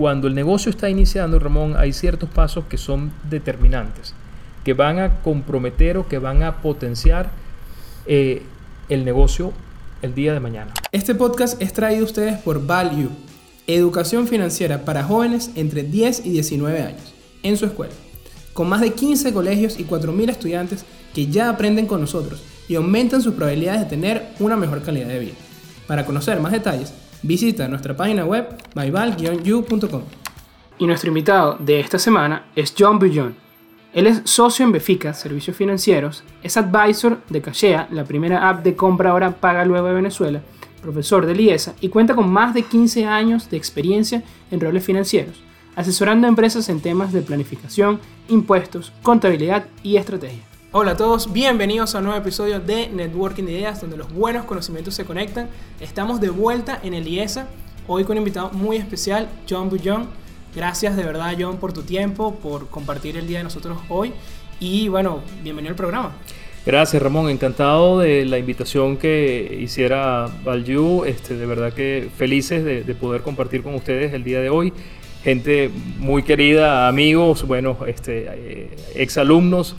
cuando el negocio está iniciando, Ramón, hay ciertos pasos que son determinantes, que van a comprometer o que van a potenciar eh, el negocio el día de mañana. Este podcast es traído a ustedes por Value, educación financiera para jóvenes entre 10 y 19 años, en su escuela, con más de 15 colegios y 4.000 estudiantes que ya aprenden con nosotros y aumentan sus probabilidades de tener una mejor calidad de vida. Para conocer más detalles, visita nuestra página web myval-you.com. Y nuestro invitado de esta semana es John Bullon. Él es socio en Befica, Servicios Financieros, es advisor de Cachea, la primera app de compra ahora paga luego de Venezuela, profesor de IESA y cuenta con más de 15 años de experiencia en roles financieros, asesorando a empresas en temas de planificación, impuestos, contabilidad y estrategia. Hola a todos, bienvenidos a un nuevo episodio de Networking de Ideas, donde los buenos conocimientos se conectan. Estamos de vuelta en el IESA, hoy con un invitado muy especial, John Bullon. Gracias de verdad, John, por tu tiempo, por compartir el día de nosotros hoy. Y bueno, bienvenido al programa. Gracias Ramón, encantado de la invitación que hiciera Valju, este, de verdad que felices de, de, poder compartir con ustedes el día de hoy. Gente muy querida, amigos, bueno, este, eh, exalumnos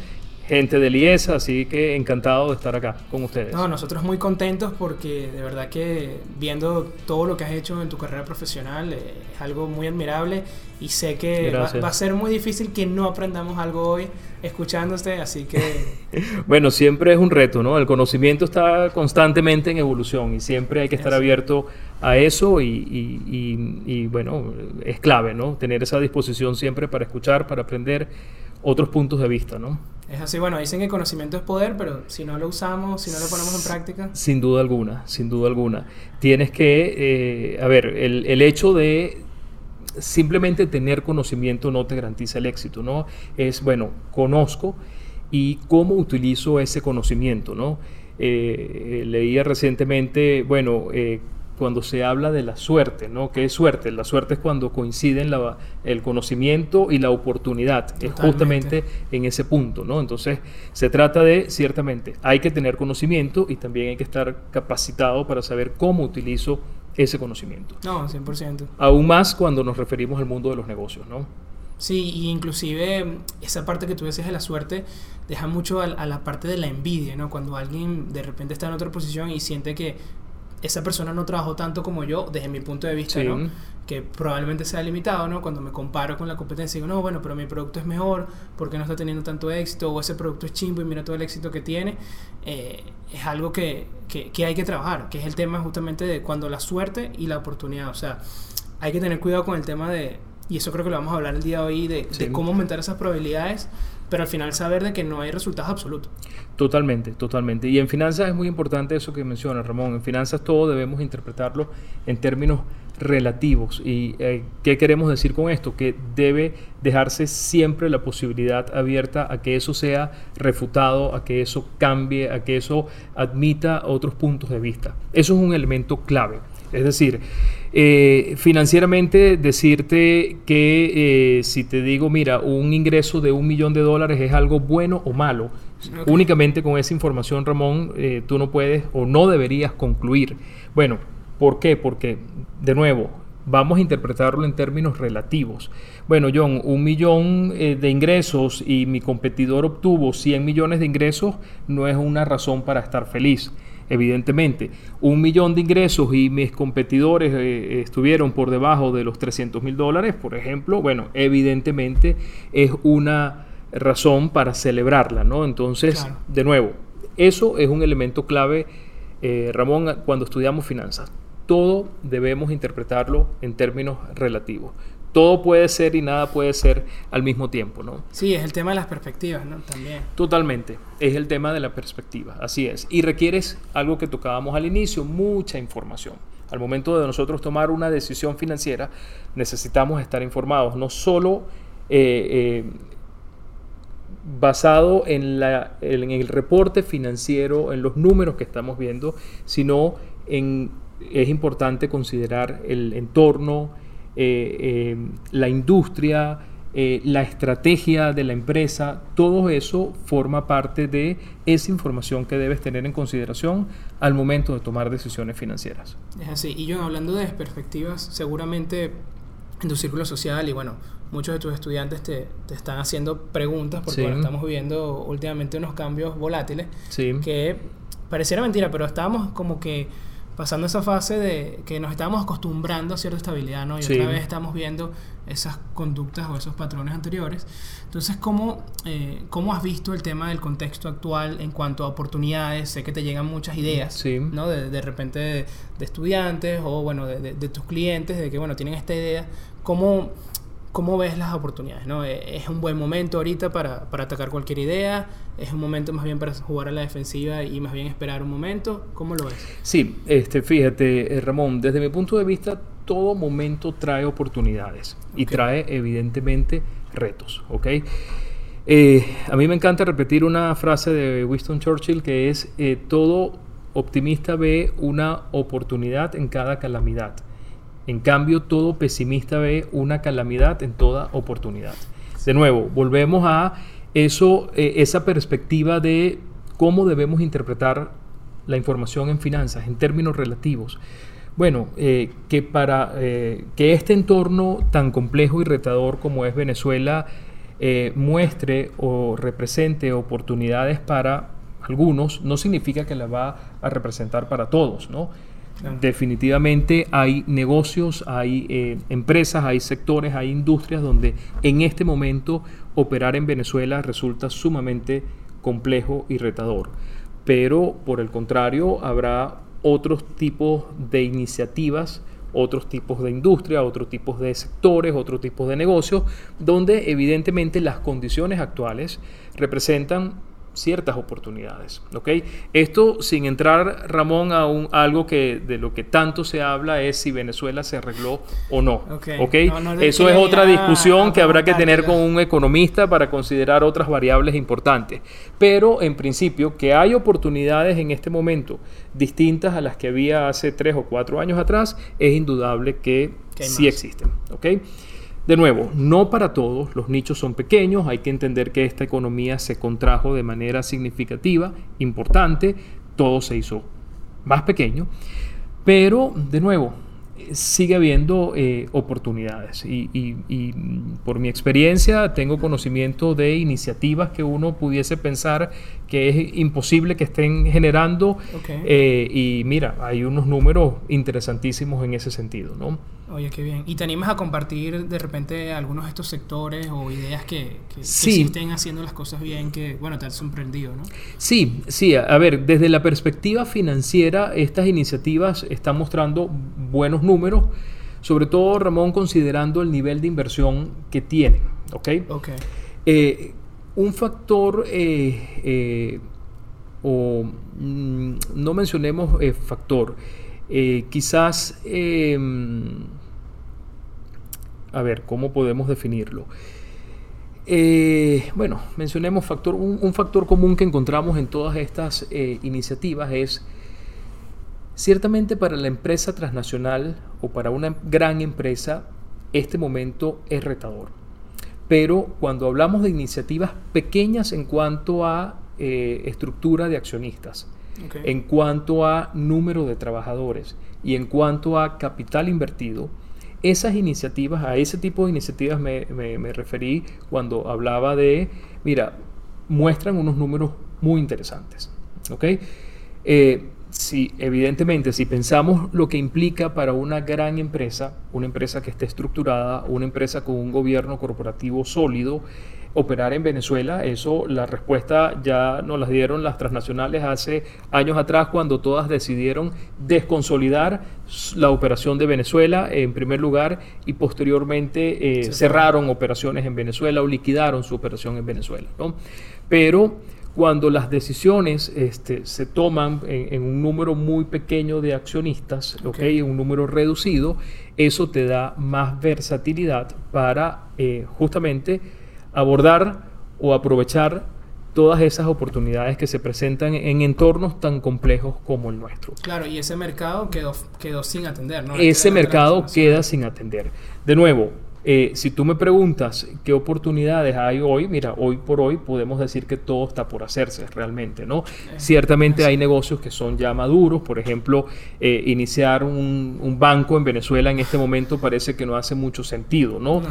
gente de Liesa, así que encantado de estar acá con ustedes. No, nosotros muy contentos porque de verdad que viendo todo lo que has hecho en tu carrera profesional eh, es algo muy admirable y sé que va, va, a ser muy difícil que no aprendamos algo hoy escuchándote, así que... bueno, siempre es un reto, ¿no? El conocimiento está constantemente en evolución y siempre hay que estar abierto a eso y, y, y, y bueno, es clave, ¿no? Tener esa disposición siempre para escuchar, para aprender otros puntos de vista, ¿no? Es así, bueno, dicen que conocimiento es poder, pero si no lo usamos, si no lo ponemos en práctica. Sin duda alguna, sin duda alguna. Tienes que, eh, a ver, el, el, hecho de simplemente tener conocimiento no te garantiza el éxito, ¿no? Es, bueno, conozco y cómo utilizo ese conocimiento, ¿no? Eh, leía recientemente, bueno, eh, cuando se habla de la suerte, ¿no? ¿Qué es suerte? La suerte es cuando coinciden la, el conocimiento y la oportunidad. Totalmente. Es justamente en ese punto, ¿no? Entonces, se trata de, ciertamente, hay que tener conocimiento y también hay que estar capacitado para saber cómo utilizo ese conocimiento. No, 100%. Aún más cuando nos referimos al mundo de los negocios, ¿no? Sí, y inclusive esa parte que tú decías de la suerte deja mucho a, a, la parte de la envidia, ¿no? Cuando alguien de repente está en otra posición y siente que esa persona no trabajó tanto como yo, desde mi punto de vista, sí. ¿no? Que probablemente sea limitado, ¿no? Cuando me comparo con la competencia, digo, no, bueno, pero mi producto es mejor, porque no está teniendo tanto éxito? O ese producto es chimbo y mira todo el éxito que tiene. Eh, es algo que, que, que, hay que trabajar, que es el tema justamente de cuando la suerte y la oportunidad. O sea, hay que tener cuidado con el tema de, y eso creo que lo vamos a hablar el día de hoy, de, sí. de cómo aumentar esas probabilidades pero al final saber de que no hay resultados absolutos. Totalmente, totalmente. Y en finanzas es muy importante eso que menciona Ramón. En finanzas todo debemos interpretarlo en términos relativos. ¿Y eh, qué queremos decir con esto? Que debe dejarse siempre la posibilidad abierta a que eso sea refutado, a que eso cambie, a que eso admita otros puntos de vista. Eso es un elemento clave. Es decir, eh, financieramente decirte que eh, si te digo, mira, un ingreso de un millón de dólares es algo bueno o malo, okay. únicamente con esa información, Ramón, eh, tú no puedes o no deberías concluir. Bueno, ¿por qué? Porque, de nuevo, vamos a interpretarlo en términos relativos. Bueno, John, un millón eh, de ingresos y mi competidor obtuvo 100 millones de ingresos no es una razón para estar feliz evidentemente. Un millón de ingresos y mis competidores eh, estuvieron por debajo de los 300 mil dólares, por ejemplo, bueno, evidentemente es una razón para celebrarla, ¿no? Entonces, claro. de nuevo, eso es un elemento clave, eh, Ramón, cuando estudiamos finanzas. Todo debemos interpretarlo en términos relativos todo puede ser y nada puede ser al mismo tiempo, ¿no? Sí, es el tema de las perspectivas, ¿no? También. Totalmente, es el tema de la perspectiva, así es. Y requieres algo que tocábamos al inicio, mucha información. Al momento de nosotros tomar una decisión financiera, necesitamos estar informados, no solo eh, eh, basado en, la, en el reporte financiero, en los números que estamos viendo, sino en, es importante considerar el entorno, eh, eh, la industria, eh, la estrategia de la empresa, todo eso forma parte de esa información que debes tener en consideración al momento de tomar decisiones financieras. Es así, y yo hablando de perspectivas, seguramente en tu círculo social y bueno, muchos de tus estudiantes te, te están haciendo preguntas porque Sí. bueno, estamos viviendo últimamente unos cambios volátiles Sí. que pareciera mentira, pero estábamos como que pasando esa fase de que nos estábamos acostumbrando a cierta estabilidad, ¿no? Y Sí. otra vez estamos viendo esas conductas o esos patrones anteriores. Entonces, ¿cómo, eh, ¿cómo has visto el tema del contexto actual en cuanto a oportunidades? Sé que te llegan muchas ideas, Sí. ¿no? De, de repente de, de estudiantes o, bueno, de tus clientes, de que, bueno, tienen esta idea. ¿Cómo, cómo ves las oportunidades, no? Eh, ¿Es un buen momento ahorita para, para atacar cualquier idea? ¿Es un momento más bien para jugar a la defensiva y más bien esperar un momento? ¿Cómo lo ves? Sí, este, fíjate, eh, Ramón, desde mi punto de vista, todo momento trae oportunidades y Ok. trae evidentemente retos, ¿ok? Eh, a mí me encanta repetir una frase de Winston Churchill que es, eh, todo optimista ve una oportunidad en cada calamidad. En cambio, todo pesimista ve una calamidad en toda oportunidad. De nuevo, volvemos a eso, eh, esa perspectiva de cómo debemos interpretar la información en finanzas en términos relativos. Bueno, eh, que para eh, que este entorno tan complejo y retador como es Venezuela muestre o represente oportunidades para algunos, no significa que la va a representar para todos, ¿no? Definitivamente hay negocios, hay eh, empresas, hay sectores, hay industrias donde en este momento operar en Venezuela resulta sumamente complejo y retador. Pero por el contrario, habrá otros tipos de iniciativas, otros tipos de industria, otros tipos de sectores, otros tipos de negocios, donde evidentemente las condiciones actuales representan ciertas oportunidades. ¿ok? Esto sin entrar, Ramón, a, un, a algo que de lo que tanto se habla es si Venezuela se arregló o no. Ok. ¿ok? No, no le Eso es otra discusión a que habrá que tener con un economista para considerar otras variables importantes. Pero en principio que hay oportunidades en este momento distintas a las que había hace tres o cuatro años atrás, es indudable que, sí más. existen. ¿ok? De nuevo, no para todos, los nichos son pequeños, hay que entender que esta economía se contrajo de manera significativa, importante, todo se hizo más pequeño, pero de nuevo, sigue habiendo eh, oportunidades y, y- y, por mi experiencia tengo conocimiento de iniciativas que uno pudiese pensar que es imposible que estén generando eh, y mira, hay unos números interesantísimos en ese sentido, ¿no? Oye, qué bien. ¿Y te animas a compartir de repente algunos de estos sectores o ideas que, que, Sí. estén haciendo las cosas bien que, bueno, te han sorprendido, ¿no? Sí, sí, a ver, desde la perspectiva financiera, estas iniciativas están mostrando buenos números, sobre todo, Ramón, considerando el nivel de inversión que tienen, ¿ok? Ok. Eh, un factor, eh, eh, o mm, no mencionemos factor, quizás, a ver, ¿cómo podemos definirlo? Eh, bueno, mencionemos factor, un, un factor común que encontramos en todas estas eh, iniciativas es ciertamente para la empresa transnacional o para una gran empresa este momento es retador. Pero cuando hablamos de iniciativas pequeñas en cuanto a eh, estructura de accionistas, en cuanto a número de trabajadores y en cuanto a capital invertido, esas iniciativas, a ese tipo de iniciativas me, me- referí cuando hablaba de, mira, muestran unos números muy interesantes. ¿ok? Eh, si, evidentemente, si pensamos lo que implica para una gran empresa, una empresa que esté estructurada, una empresa con un gobierno corporativo sólido, operar en Venezuela, eso la respuesta ya nos las dieron las transnacionales hace años atrás cuando todas decidieron desconsolidar la operación de Venezuela en primer lugar y posteriormente eh, cerraron operaciones en Venezuela o liquidaron su operación en Venezuela. ¿no? Pero cuando las decisiones este, se toman en, en un número muy pequeño de accionistas, Ok. ¿ok? un número reducido, eso te da más versatilidad para eh, justamente abordar o aprovechar todas esas oportunidades que se presentan en entornos tan complejos como el nuestro. Claro, y ese mercado quedó, quedó sin atender, ¿no? Ese mercado queda sin atender. De nuevo, Eh, si tú me preguntas qué oportunidades hay hoy, mira, hoy por hoy podemos decir que todo está por hacerse realmente, ¿no? Ciertamente hay negocios que son ya maduros, por ejemplo, eh, iniciar un, un, banco en Venezuela en este momento parece que no hace mucho sentido, ¿no?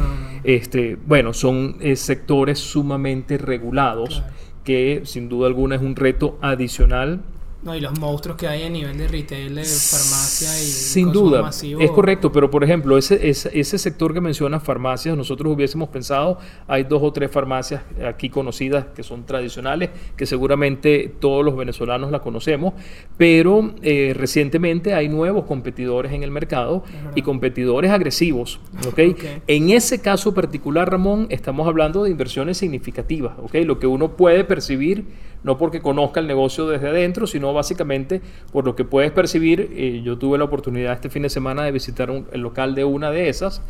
Este, bueno, son eh, sectores sumamente regulados que sin duda alguna es un reto adicional no, y los monstruos que hay a nivel de retail, de farmacia y Sin duda, es correcto, pero por ejemplo, ese, ese, ese, sector que menciona farmacias, nosotros hubiésemos pensado, hay dos o tres farmacias aquí conocidas que son tradicionales, que seguramente todos los venezolanos la conocemos, pero eh, recientemente hay nuevos competidores en el mercado y competidores agresivos. ¿okay? En ese caso particular, Ramón, estamos hablando de inversiones significativas, ¿okay? lo que uno puede percibir no porque conozca el negocio desde adentro, sino básicamente por lo que puedes percibir. Eh, yo tuve la oportunidad este fin de semana de visitar el local de una de esas.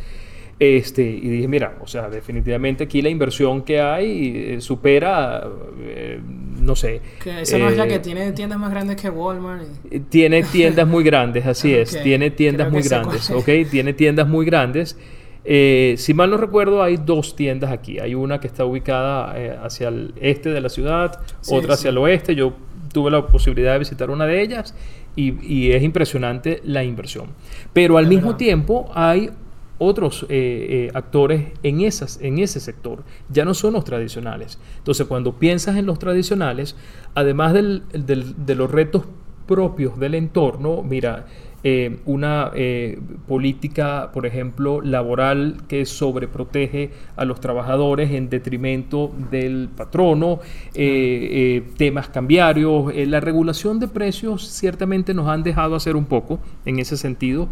Este, y dije, mira, o sea, definitivamente aquí la inversión que hay eh, supera, eh, no sé. Que esa no es la que tiene tiendas más grandes que Walmart. Tiene tiendas muy grandes, así es. Tiene tiendas muy grandes, ¿ok? Tiene tiendas muy grandes. Eh, si mal no recuerdo, hay dos tiendas aquí. Hay una que está ubicada eh, hacia el este de la ciudad, otra hacia el oeste. Yo tuve la posibilidad de visitar una de ellas y, es impresionante la inversión. Pero al mismo tiempo hay otros eh, actores en, esas, en ese sector. Ya no son los tradicionales. Entonces, cuando piensas en los tradicionales, además de los retos propios del entorno, mira, eh, una eh, política, por ejemplo, laboral que sobreprotege a los trabajadores en detrimento del patrono, eh, temas cambiarios, la regulación de precios ciertamente nos han dejado hacer un poco en ese sentido.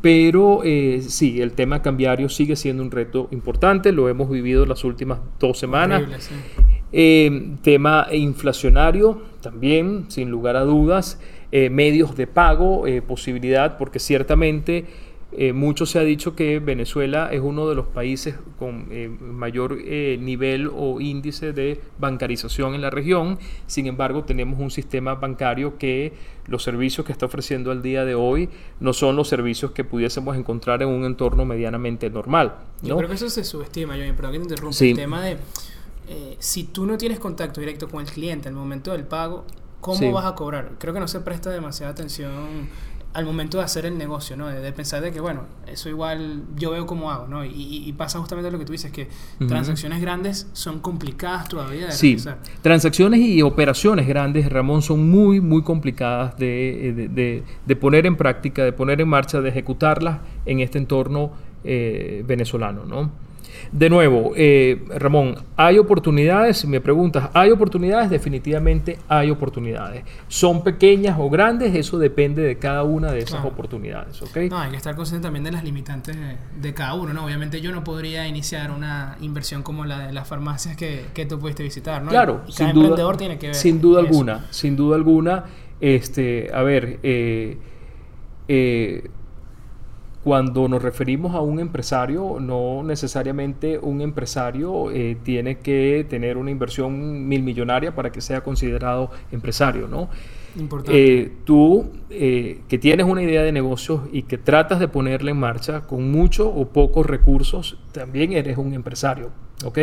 Pero sí, el tema cambiario sigue siendo un reto importante, lo hemos vivido las últimas dos semanas. tema inflacionario también, sin lugar a dudas. Eh, medios de pago, eh, posibilidad, porque ciertamente eh, mucho se ha dicho que Venezuela es uno de los países con mayor nivel o índice de bancarización en la región. Sin embargo, tenemos un sistema bancario que los servicios que está ofreciendo al día de hoy no son los servicios que pudiésemos encontrar en un entorno medianamente normal. Yo creo que eso se subestima, yo, perdón que te interrumpa. El tema de si tú no tienes contacto directo con el cliente al momento del pago, ¿Cómo vas a cobrar? Creo que no se presta demasiada atención al momento de hacer el negocio, ¿no? De, pensar de que, bueno, eso igual yo veo cómo hago, ¿no? Y, pasa justamente lo que tú dices, que transacciones grandes son complicadas todavía de sí. transacciones y operaciones grandes, Ramón, son muy, muy complicadas de, de, de, poner en práctica, de poner en marcha, de ejecutarlas en este entorno eh, venezolano, ¿no? De nuevo, eh, Ramón, ¿hay oportunidades? Me preguntas, ¿hay oportunidades? Definitivamente hay oportunidades. ¿Son pequeñas o grandes? Eso depende de cada una de esas oportunidades, ¿ok? No, hay que estar consciente también de las limitantes de, cada uno, ¿no? Obviamente yo no podría iniciar una inversión como la de las farmacias que, que tú pudiste visitar, ¿no? Claro, sin duda, emprendedor tiene que ver Sin duda alguna, sin duda alguna. Este, a ver, eh, eh cuando nos referimos a un empresario, no necesariamente un empresario eh, tiene que tener una inversión mil millonaria para que sea considerado empresario, ¿no? Eh, tú eh, que tienes una idea de negocios y que tratas de ponerla en marcha con muchos o pocos recursos, también eres un empresario. ¿ok?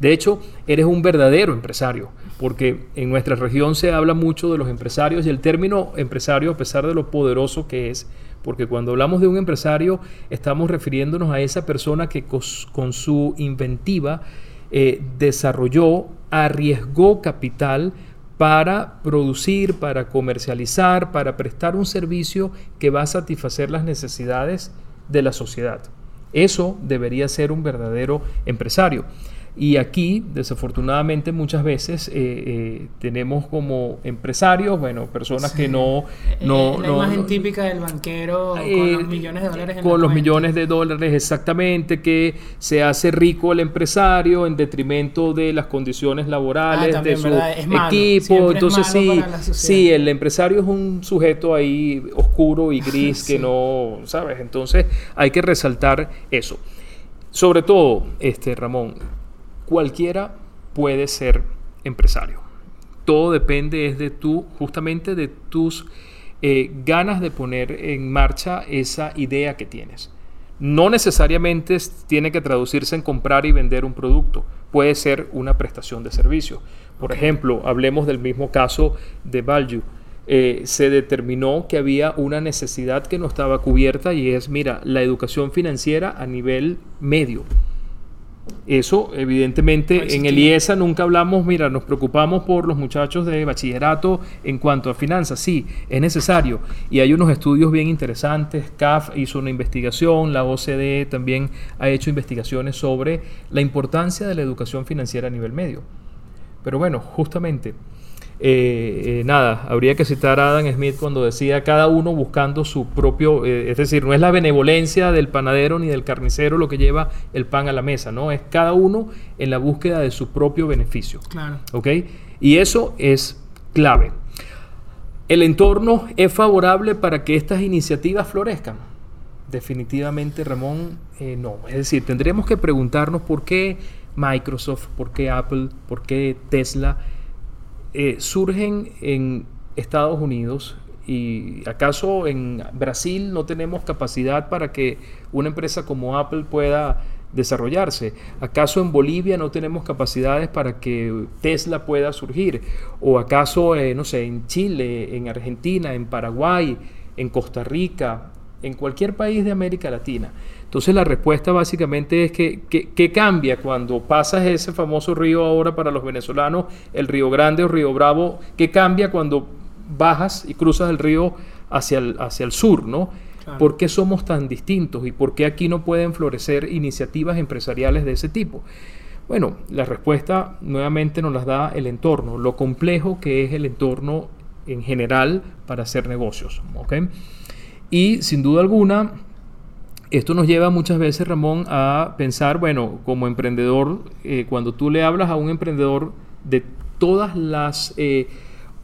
De hecho, eres un verdadero empresario, porque en nuestra región se habla mucho de los empresarios y el término empresario, a pesar de lo poderoso que es, porque cuando hablamos de un empresario estamos refiriéndonos a esa persona que con su inventiva eh, desarrolló, arriesgó capital para producir, para comercializar, para prestar un servicio que va a satisfacer las necesidades de la sociedad. Eso debería ser un verdadero empresario. Y aquí, desafortunadamente, muchas veces eh, eh, tenemos como empresarios, bueno, personas que no... no la imagen típica del banquero con los millones de dólares. En con los millones de dólares, exactamente, que se hace rico el empresario en detrimento de las condiciones laborales ah, de su equipo. Entonces sí, sí, el empresario es un sujeto ahí oscuro y gris que no, ¿sabes? Entonces hay que resaltar eso. Sobre todo, este Ramón, cualquiera puede ser empresario. Todo depende es de tú, justamente de tus eh, ganas de poner en marcha esa idea que tienes. No necesariamente tiene que traducirse en comprar y vender un producto, puede ser una prestación de servicio. Por ejemplo, hablemos del mismo caso de Value. Eh, se determinó que había una necesidad que no estaba cubierta y es, mira, la educación financiera a nivel medio. Eso, evidentemente, en el IESA nunca hablamos, mira, nos preocupamos por los muchachos de bachillerato en cuanto a finanzas. Sí, es necesario. Y hay unos estudios bien interesantes. CAF hizo una investigación, la OCDE también ha hecho investigaciones sobre la importancia de la educación financiera a nivel medio. Pero bueno, justamente eh, eh, nada, habría que citar a Adam Smith cuando decía cada uno buscando su propio, eh, es decir, no es la benevolencia del panadero ni del carnicero lo que lleva el pan a la mesa, no, es cada uno en la búsqueda de su propio beneficio. Claro. ¿Ok? Y eso es clave. ¿El entorno es favorable para que estas iniciativas florezcan? Definitivamente, Ramón, no. Es decir, tendríamos que preguntarnos por qué Microsoft, por qué Apple, por qué Tesla eh, surgen en Estados Unidos y acaso en Brasil no tenemos capacidad para que una empresa como Apple pueda desarrollarse? ¿Acaso en Bolivia no tenemos capacidades para que Tesla pueda surgir? ¿O acaso, eh, no sé, en Chile, en Argentina, en Paraguay, en Costa Rica, en cualquier país de América Latina? Entonces la respuesta básicamente es que, ¿qué cambia cuando pasas ese famoso río ahora para los venezolanos, el río Grande o río Bravo? ¿Qué cambia cuando bajas y cruzas el río hacia el, hacia el sur, ¿no? ¿Por qué somos tan distintos y por qué aquí no pueden florecer iniciativas empresariales de ese tipo? Bueno, la respuesta nuevamente nos las da el entorno, lo complejo que es el entorno en general para hacer negocios. Y sin duda alguna, esto nos lleva muchas veces, Ramón, a pensar, bueno, como emprendedor, eh, cuando tú le hablas a un emprendedor de todas las eh,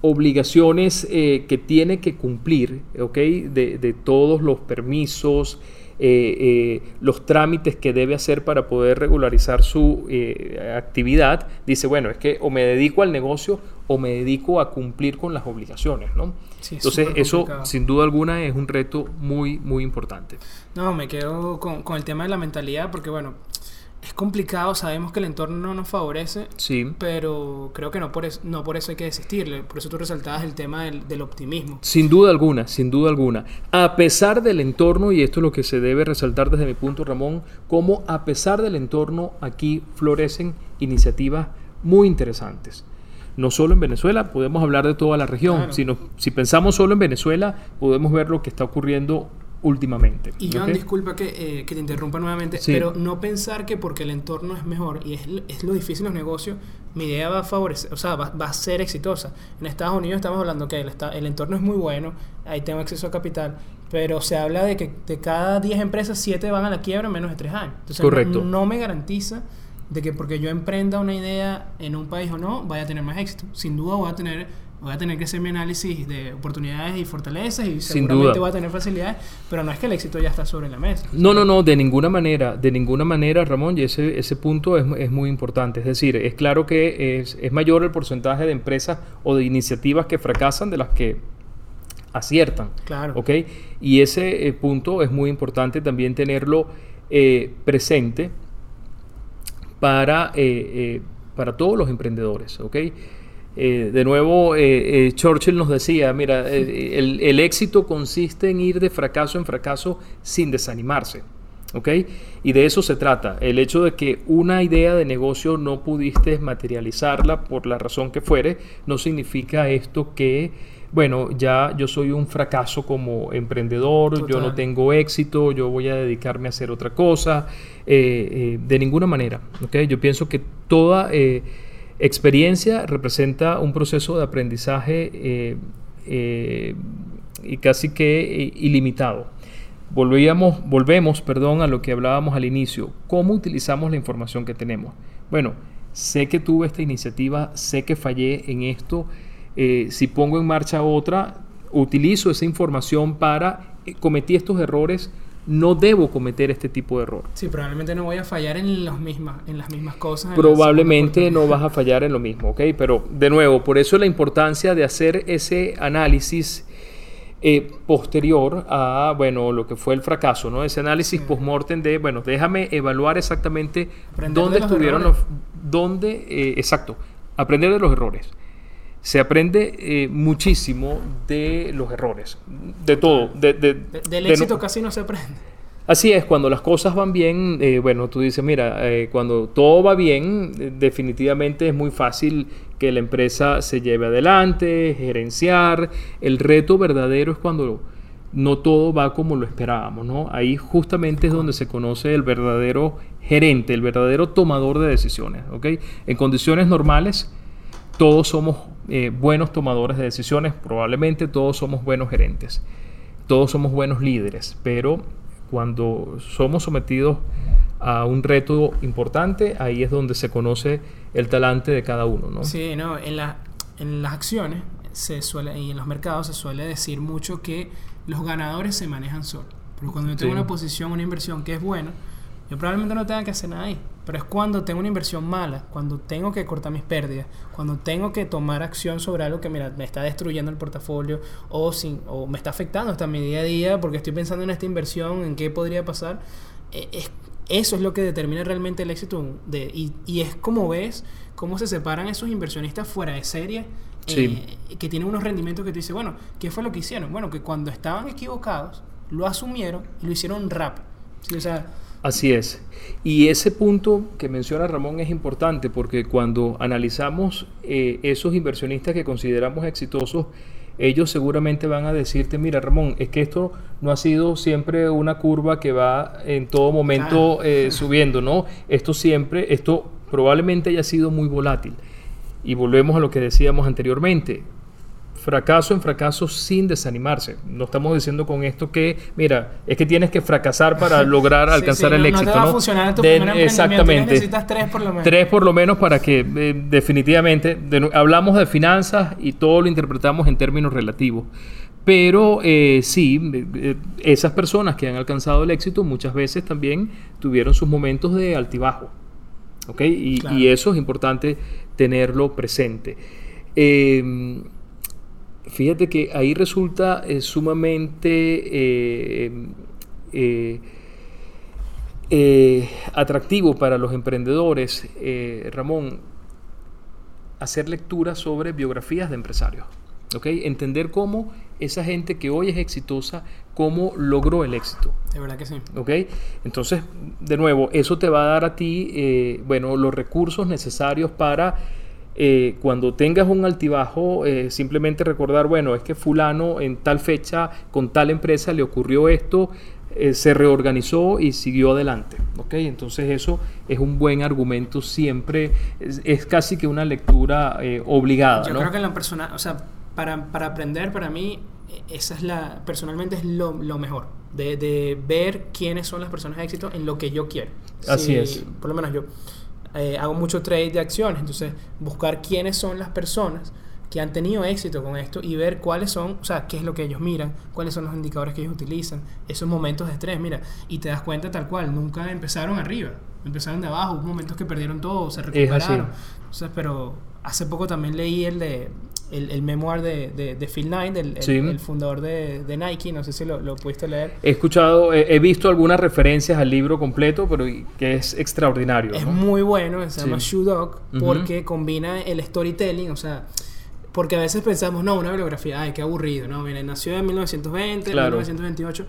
obligaciones eh, que tiene que cumplir, ¿ok? De, de todos los permisos, los trámites que debe hacer para poder regularizar su actividad, dice, bueno, es que o me dedico al negocio o me dedico a cumplir con las obligaciones, ¿no? Entonces eso sin duda alguna es un reto muy, muy importante. No, me quedo con, con el tema de la mentalidad porque bueno, es complicado, sabemos que el entorno no nos favorece, sí. pero creo que no por, eso, no por eso hay que desistirle. Por eso tú resaltabas el tema del, del, optimismo. Sin duda alguna, sin duda alguna. A pesar del entorno, y esto es lo que se debe resaltar desde mi punto, Ramón, como a pesar del entorno aquí florecen iniciativas muy interesantes no solo en Venezuela, podemos hablar de toda la región. Si, si pensamos solo en Venezuela, podemos ver lo que está ocurriendo últimamente. Y John, disculpa que, eh, que, te interrumpa nuevamente, pero no pensar que porque el entorno es mejor y es, es, lo difícil los negocios, mi idea va a favorecer, o sea, va, va a ser exitosa. En Estados Unidos estamos hablando que el, el, entorno es muy bueno, ahí tengo acceso a capital, pero se habla de que de cada 10 empresas, 7 van a la quiebra en menos de 3 años. Entonces, Correcto. no me garantiza de que porque yo emprenda una idea en un país o no, vaya a tener más éxito. Sin duda voy a tener, voy a tener que hacer mi análisis de oportunidades y fortalezas y seguramente voy a tener facilidades, pero no es que el éxito ya está sobre la mesa. No, no, no, de ninguna manera, de ninguna manera, Ramón, y ese, ese punto es, es muy importante. Es decir, es claro que es, es mayor el porcentaje de empresas o de iniciativas que fracasan de las que aciertan. Claro. ¿Ok? Y ese eh, punto es muy importante también tenerlo eh, presente para, eh, eh, para todos los emprendedores. ¿okay? Eh, de nuevo, Churchill nos decía, mira, el, el, éxito consiste en ir de fracaso en fracaso sin desanimarse. Y de eso se trata. El hecho de que una idea de negocio no pudiste materializarla por la razón que fuere, no significa esto que bueno, ya yo soy un fracaso como emprendedor, yo no tengo éxito, yo voy a dedicarme a hacer otra cosa, eh, eh, de ninguna manera. ¿okay? Yo pienso que toda eh, experiencia representa un proceso de aprendizaje y casi que ilimitado. Volvíamos, volvemos perdón, a lo que hablábamos al inicio. ¿Cómo utilizamos la información que tenemos? Bueno, sé que tuve esta iniciativa, sé que fallé en esto, eh, si pongo en marcha otra, utilizo esa información para eh, cometí estos errores, no debo cometer este tipo de error. Sí, probablemente no voy a fallar en, los mismas, en las mismas cosas. Probablemente no vas a fallar en lo mismo, ¿ok? Pero de nuevo, por eso la importancia de hacer ese análisis eh, posterior a, bueno, lo que fue el fracaso, ¿no? Ese análisis post-mortem de, bueno, déjame evaluar exactamente Aprender dónde los estuvieron errores. los... Dónde, eh, exacto, aprender de los errores. Se aprende eh, muchísimo de los errores, de todo. de- de- De- del de éxito no- casi no se aprende. Así es, cuando las cosas van bien, eh, bueno, tú dices, mira, eh, cuando todo va bien, definitivamente es muy fácil que la empresa se lleve adelante, gerenciar. El reto verdadero es cuando no todo va como lo esperábamos, ¿no? Ahí justamente es donde se conoce el verdadero gerente, el verdadero tomador de decisiones, ¿ok? En condiciones normales, todos somos eh, buenos tomadores de decisiones, probablemente todos somos buenos gerentes, todos somos buenos líderes, pero cuando somos sometidos a un reto importante, ahí es donde se conoce el talante de cada uno, ¿no? Sí, no, en, la- en las acciones se suele, y en los mercados se suele decir mucho que los ganadores se manejan solos. Pero cuando yo tengo Sí. una posición, una inversión que es buena, yo probablemente no tenga que hacer nada ahí. Pero es cuando tengo una inversión mala, cuando tengo que cortar mis pérdidas, cuando tengo que tomar acción sobre algo que mira, me está destruyendo el portafolio o, sin, o me está afectando hasta mi día a día porque estoy pensando en esta inversión, en qué podría pasar. Eh, es- eso es lo que determina realmente el éxito. De, y, y es como ves cómo se separan esos inversionistas fuera de serie. Sí. eh, que tienen unos rendimientos que tú dices, bueno, ¿qué fue lo que hicieron? Bueno, que cuando estaban equivocados, lo asumieron y lo hicieron rápido. Sí, o sea, Así es. Y ese punto que menciona Ramón es importante porque cuando analizamos eh, esos inversionistas que consideramos exitosos, ellos seguramente van a decirte, mira Ramón, es que esto no ha sido siempre una curva que va en todo momento eh, subiendo, ¿no? Esto siempre, esto probablemente haya sido muy volátil. Y volvemos a lo que decíamos anteriormente. Fracaso en fracaso sin desanimarse. No estamos diciendo con esto que, mira, es que tienes que fracasar para lograr sí, alcanzar sí, el no- éxito. No te va ¿no? a funcionar en tu De- primer exactamente. Necesitas tres por lo menos. Tres por lo menos para que eh, definitivamente de hablamos de finanzas y todo lo interpretamos en términos relativos. Pero eh, sí, eh, esas personas que han alcanzado el éxito muchas veces también tuvieron sus momentos de altibajo. ¿ok? Y, Claro. y eso es importante tenerlo presente. Eh, fíjate que ahí resulta eh, sumamente eh, eh, atractivo para los emprendedores, Ramón, hacer lecturas sobre biografías de empresarios. ¿ok? Entender cómo esa gente que hoy es exitosa, cómo logró el éxito. De verdad que sí. ¿Ok? Entonces, de nuevo, eso te va a dar a ti, eh, bueno, los recursos necesarios para eh, cuando tengas un altibajo, eh, simplemente recordar, bueno, es que fulano en tal fecha, con tal empresa le ocurrió esto, eh, se reorganizó y siguió adelante. ¿Ok? Entonces eso es un buen argumento siempre, es, es casi que una lectura eh, obligada. Yo ¿no? creo que en la persona, o sea, para, para aprender, para mí, eh, esa es la, personalmente es lo, lo mejor, de, de ver quiénes son las personas de éxito en lo que yo quiero. Así Si- es. Por lo menos yo eh, hago mucho trade de acciones, entonces buscar quiénes son las personas que han tenido éxito con esto y ver cuáles son, o sea, qué es lo que ellos miran, cuáles son los indicadores que ellos utilizan, esos momentos de estrés, mira, y te das cuenta tal cual, nunca empezaron arriba, empezaron de abajo, hubo momentos que perdieron todo, se recuperaron. Entonces, pero hace poco también leí el de el, el memoir de, de, de Phil Knight, el, el- Sí. el fundador de, de Nike, no sé si lo, lo pudiste leer. He escuchado, he, he visto algunas referencias al libro completo, pero que es extraordinario. Es ¿no? muy bueno, se Sí. llama Shoe Dog, porque combina el storytelling, o sea, porque a veces pensamos, no, una biografía, ay, qué aburrido, ¿no? Mira, nació en 1920, Claro. 1928.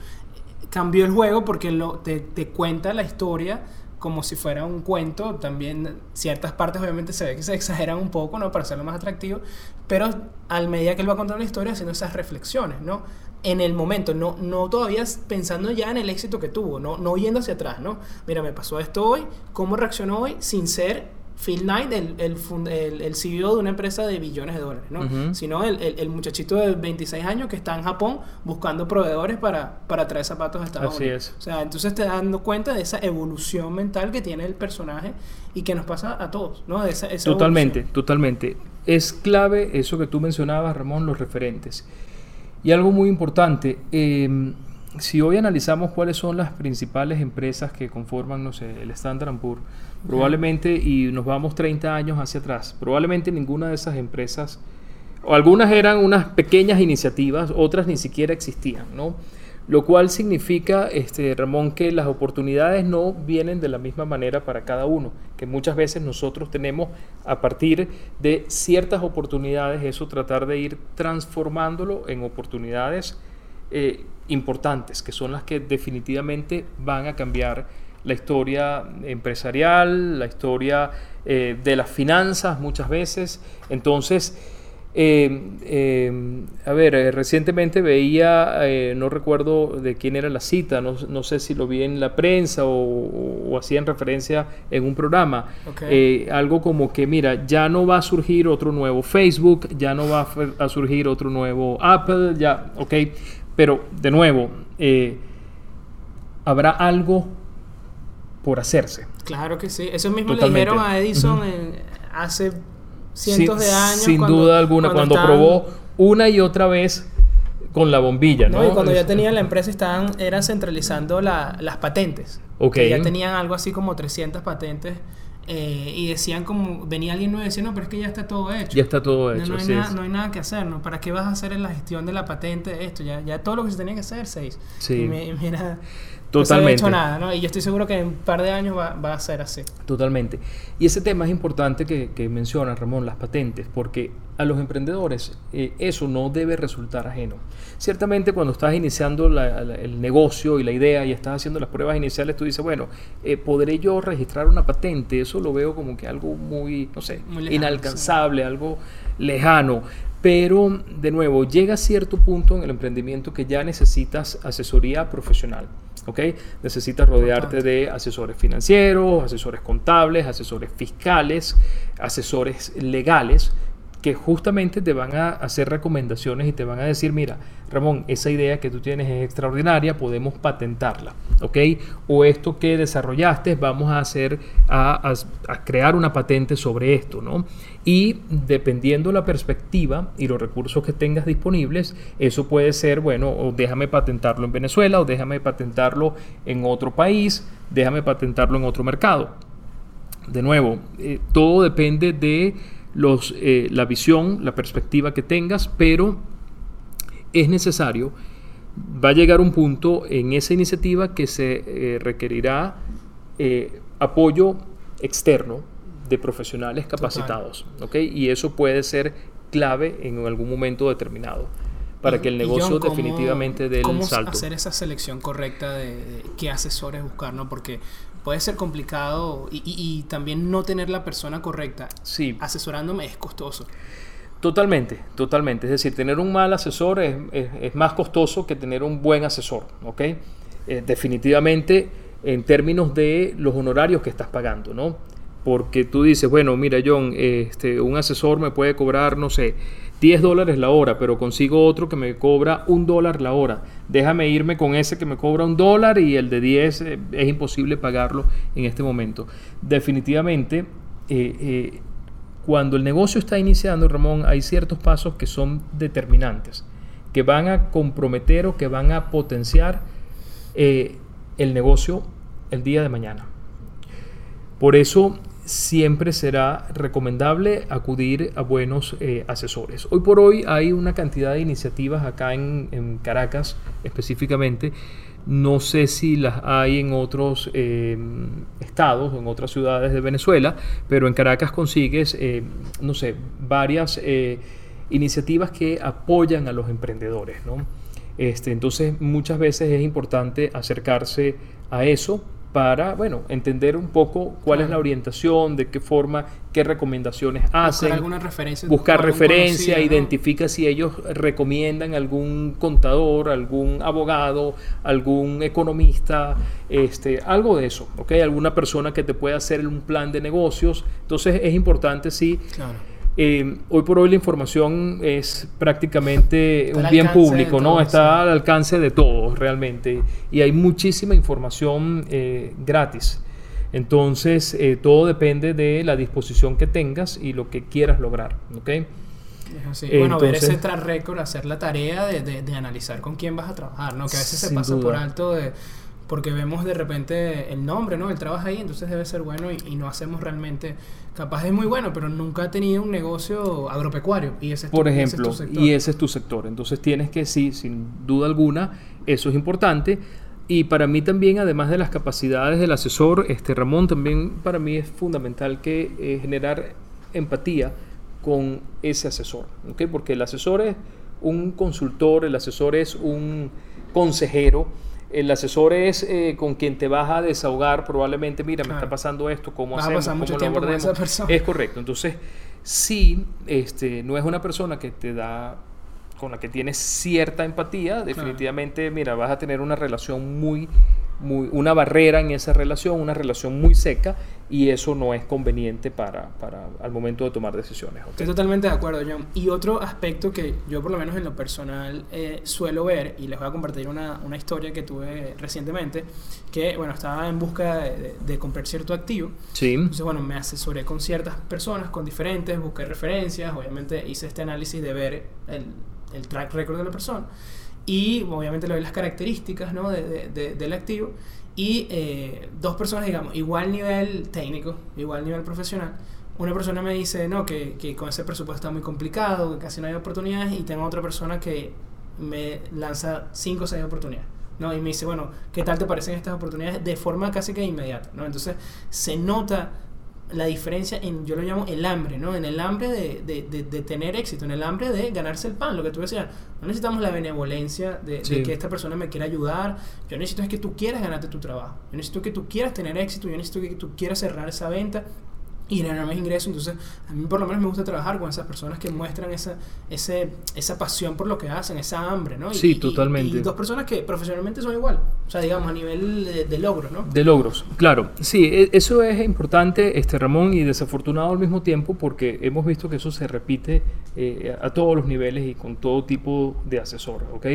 Cambió el juego porque lo, te, te cuenta la historia como si fuera un cuento. También ciertas partes obviamente se ve que se exageran un poco, ¿no? Para hacerlo más atractivo. Pero al medida que él va contando la historia, haciendo esas reflexiones, ¿no? En el momento, no, no todavía pensando ya en el éxito que tuvo, no, no yendo hacia atrás, ¿no? Mira, me pasó esto hoy, ¿cómo reaccionó hoy sin ser Phil Knight, el, el, fund- el, el CEO de una empresa de billones de dólares, ¿no? Sino el, el- muchachito de 26 años que está en Japón buscando proveedores para, para traer zapatos a Estados Así Unidos. es. O sea, entonces te dando cuenta de esa evolución mental que tiene el personaje y que nos pasa a todos, ¿no? De esa, esa Totalmente, evolución. totalmente. Es clave eso que tú mencionabas, Ramón, los referentes. Y algo muy importante, eh, si hoy analizamos cuáles son las principales empresas que conforman, no sé, el Standard Poor's, probablemente, y nos vamos 30 años hacia atrás, probablemente ninguna de esas empresas o algunas eran unas pequeñas iniciativas, otras ni siquiera existían, ¿no? Lo cual significa, este, Ramón, que las oportunidades no vienen de la misma manera para cada uno, que muchas veces nosotros tenemos a partir de ciertas oportunidades, eso tratar de ir transformándolo en oportunidades eh, importantes, que son las que definitivamente van a cambiar la historia empresarial, la historia eh, de las finanzas muchas veces. Entonces, eh, eh, a ver, recientemente veía, no recuerdo de quién era la cita, no, sé si lo vi en la prensa o, hacía en referencia en un programa, algo como que, mira, ya no va a surgir otro nuevo Facebook, ya no va a, surgir otro nuevo Apple, ya, ok, pero de nuevo, habrá algo por hacerse. Claro que sí, eso mismo le dijeron a Edison hace cientos de años. Sin duda alguna, cuando, probó una y otra vez con la bombilla, ¿no? y cuando ya tenían la empresa estaban, eran centralizando las patentes. Ok. Ya tenían algo así como 300 patentes. Eh, y decían como, venía alguien nuevo y decía, no, pero es que ya está todo hecho. Ya está todo hecho. No, hay, nada, no hay, nada, que hacer, ¿no? ¿Para qué vas a hacer en la gestión de la patente esto? Ya, ya todo lo que se tenía que hacer, seis. Sí. mira, Totalmente. No se ha hecho nada, Y yo estoy seguro que en un par de años va, va a ser así. Totalmente. Y ese tema es importante que, que menciona Ramón, las patentes, porque a los emprendedores eh, eso no debe resultar ajeno. Ciertamente cuando estás iniciando el negocio y la idea y estás haciendo las pruebas iniciales, tú dices, bueno, eh, ¿podré yo registrar una patente? Eso lo veo como que algo muy, no sé, inalcanzable, algo lejano. Pero, de nuevo, llega a cierto punto en el emprendimiento que ya necesitas asesoría profesional. ¿Ok? Necesitas rodearte de asesores financieros, asesores contables, asesores fiscales, asesores legales que justamente te van a hacer recomendaciones y te van a decir, mira, Ramón, esa idea que tú tienes es extraordinaria, podemos patentarla. O esto que desarrollaste, vamos a hacer, a, crear una patente sobre esto, ¿no? Y dependiendo la perspectiva y los recursos que tengas disponibles, eso puede ser, bueno, o déjame patentarlo en Venezuela, o déjame patentarlo en otro país, déjame patentarlo en otro mercado. De nuevo, eh, todo depende de los, eh, la visión, la perspectiva que tengas, pero es necesario, va a llegar un punto en esa iniciativa que se eh, requerirá eh, apoyo externo de profesionales capacitados, ¿ok? Y eso puede ser clave en algún momento determinado para que el negocio definitivamente dé el salto. hacer esa selección correcta de, de, qué asesores buscar, ¿no? Porque puede ser complicado y, también no tener la persona correcta sí. asesorándome es costoso. Totalmente, totalmente. Es decir, tener un mal asesor es, es, más costoso que tener un buen asesor, ¿ok? Eh, definitivamente en términos de los honorarios que estás pagando, ¿no? Porque tú dices, bueno, mira John, este, un asesor me puede cobrar, no sé, 10 dólares la hora, pero consigo otro que me cobra un dólar la hora. Déjame irme con ese que me cobra un dólar y el de 10 eh, es imposible pagarlo en este momento. Definitivamente, eh, eh, cuando el negocio está iniciando, Ramón, hay ciertos pasos que son determinantes, que van a comprometer o que van a potenciar el negocio el día de mañana. Por eso siempre será recomendable acudir a buenos eh, asesores. Hoy por hoy hay una cantidad de iniciativas acá en, Caracas específicamente. No sé si las hay en otros eh, estados, en otras ciudades de Venezuela, pero en Caracas consigues, eh, no sé, varias iniciativas que apoyan a los emprendedores. Este, entonces muchas veces es importante acercarse a eso para, bueno, entender un poco cuál es la orientación, de qué forma, qué recomendaciones hacen. Buscar referencia. Buscar referencia, identifica si ellos recomiendan algún contador, algún abogado, algún economista, este, algo de eso, ¿ok? Alguna persona que te pueda hacer un plan de negocios. Entonces es importante, sí. Claro eh, hoy por hoy la información es prácticamente un bien público, ¿no? Está al alcance de todos realmente. Y hay muchísima información eh, gratis. Entonces, eh, todo depende de la disposición que tengas y lo que quieras lograr, ¿ok? bueno, ver ese track record, hacer la tarea de, de, analizar con quién vas a trabajar, ¿no? Que a veces se pasa por alto de porque vemos de repente el nombre, ¿no? Él trabaja ahí, entonces debe ser bueno y, no hacemos realmente, capaz es muy bueno, pero nunca ha tenido un negocio agropecuario y ese es Por ejemplo, y ese es tu sector. Entonces tienes que, sí, sin duda alguna, eso es importante. Y para mí también, además de las capacidades del asesor, este Ramón, también para mí es fundamental que eh, generar empatía con ese asesor, ¿okay? porque el asesor es un consultor, el asesor es un consejero, el asesor es eh, con quien te vas a desahogar probablemente, mira, me está pasando esto, ¿cómo hacemos? A mucho tiempo con esa persona. Es correcto. Entonces, si este, no es una persona que te da con la que tienes cierta empatía, definitivamente, mira, vas a tener una relación muy una barrera en esa relación, una relación muy seca y eso no es conveniente para, para al momento de tomar decisiones. Estoy totalmente de acuerdo, John. Y otro aspecto que yo por lo menos en lo personal eh, suelo ver, y les voy a compartir una, una, historia que tuve recientemente, que bueno, estaba en busca de, de, comprar cierto activo. Sí. Entonces, bueno, me asesoré con ciertas personas, con diferentes, busqué referencias, obviamente hice este análisis de ver el, el track record de la persona y obviamente le doy las características ¿no? de, de, del activo y eh, dos personas, digamos, igual nivel técnico, igual nivel profesional. Una persona me dice, no, que, que con ese presupuesto está muy complicado, que casi no hay oportunidades, y tengo otra persona que me lanza cinco o seis oportunidades. ¿no? Y me dice, bueno, ¿qué tal te parecen estas oportunidades? De forma casi que inmediata. ¿no? Entonces se nota la diferencia en, yo lo llamo el hambre, ¿no? En el hambre de, de, de, tener éxito, en el hambre de ganarse el pan, lo que tú decías. No necesitamos la benevolencia de, que esta persona me quiera ayudar. Yo necesito es que tú quieras ganarte tu trabajo. Yo necesito que tú quieras tener éxito. Yo necesito que tú quieras cerrar esa venta y generar más ingresos. Entonces, a mí por lo menos me gusta trabajar con esas personas que muestran esa, ese, esa pasión por lo que hacen, esa hambre, ¿no? sí, totalmente. Y, dos personas que profesionalmente son igual, o sea, digamos, a nivel de, logros, ¿no? De logros, claro. Sí, e, eso es importante, este Ramón, y desafortunado al mismo tiempo, porque hemos visto que eso se repite eh, a todos los niveles y con todo tipo de asesores, ¿ok?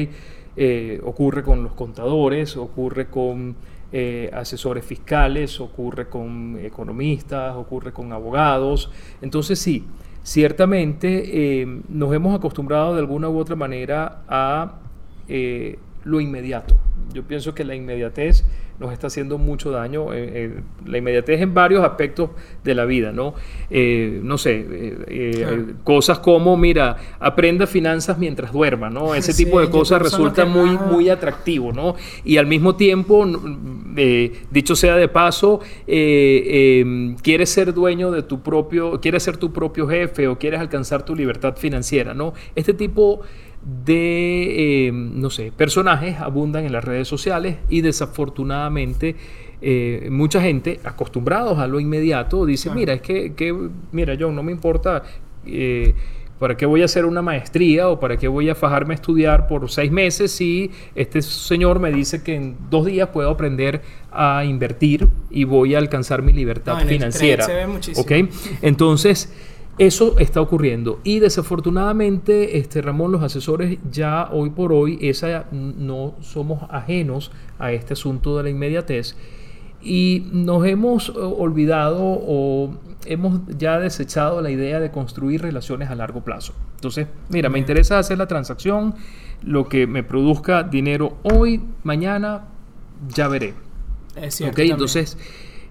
Eh, ocurre con los contadores, ocurre con eh, asesores fiscales, ocurre con economistas, ocurre con abogados. Entonces sí, ciertamente eh, nos hemos acostumbrado de alguna u otra manera a eh, lo inmediato. Yo pienso que la inmediatez nos está haciendo mucho daño. Eh, eh, la inmediatez en varios aspectos de la vida, ¿no? Eh, no sé, cosas como, mira, aprenda finanzas mientras duerma, ¿no? Ese tipo de cosas resulta muy, muy atractivo, ¿no? Y al mismo tiempo, dicho sea de paso, em, quieres ser dueño de tu propio, quieres ser tu propio jefe o quieres alcanzar tu libertad financiera, ¿no? Este tipo de, no sé, personajes abundan en las redes sociales y desafortunadamente eh, mucha gente, acostumbrados a lo inmediato, dice, mira, es que, que, mira, John, no me importa... Eh, ¿Para qué voy a hacer una maestría o para qué voy a fajarme a estudiar por seis meses si este señor me dice que en dos días puedo aprender a invertir y voy a alcanzar mi libertad financiera? ¿Ok? Entonces, eso está ocurriendo y desafortunadamente, este Ramón, los asesores ya hoy por hoy esa, no somos ajenos a este asunto de la inmediatez y nos hemos eh, olvidado o hemos ya desechado la idea de construir relaciones a largo plazo. Entonces, mira, me interesa hacer la transacción, lo que me produzca dinero hoy, mañana, ya veré. Es cierto. Okay, entonces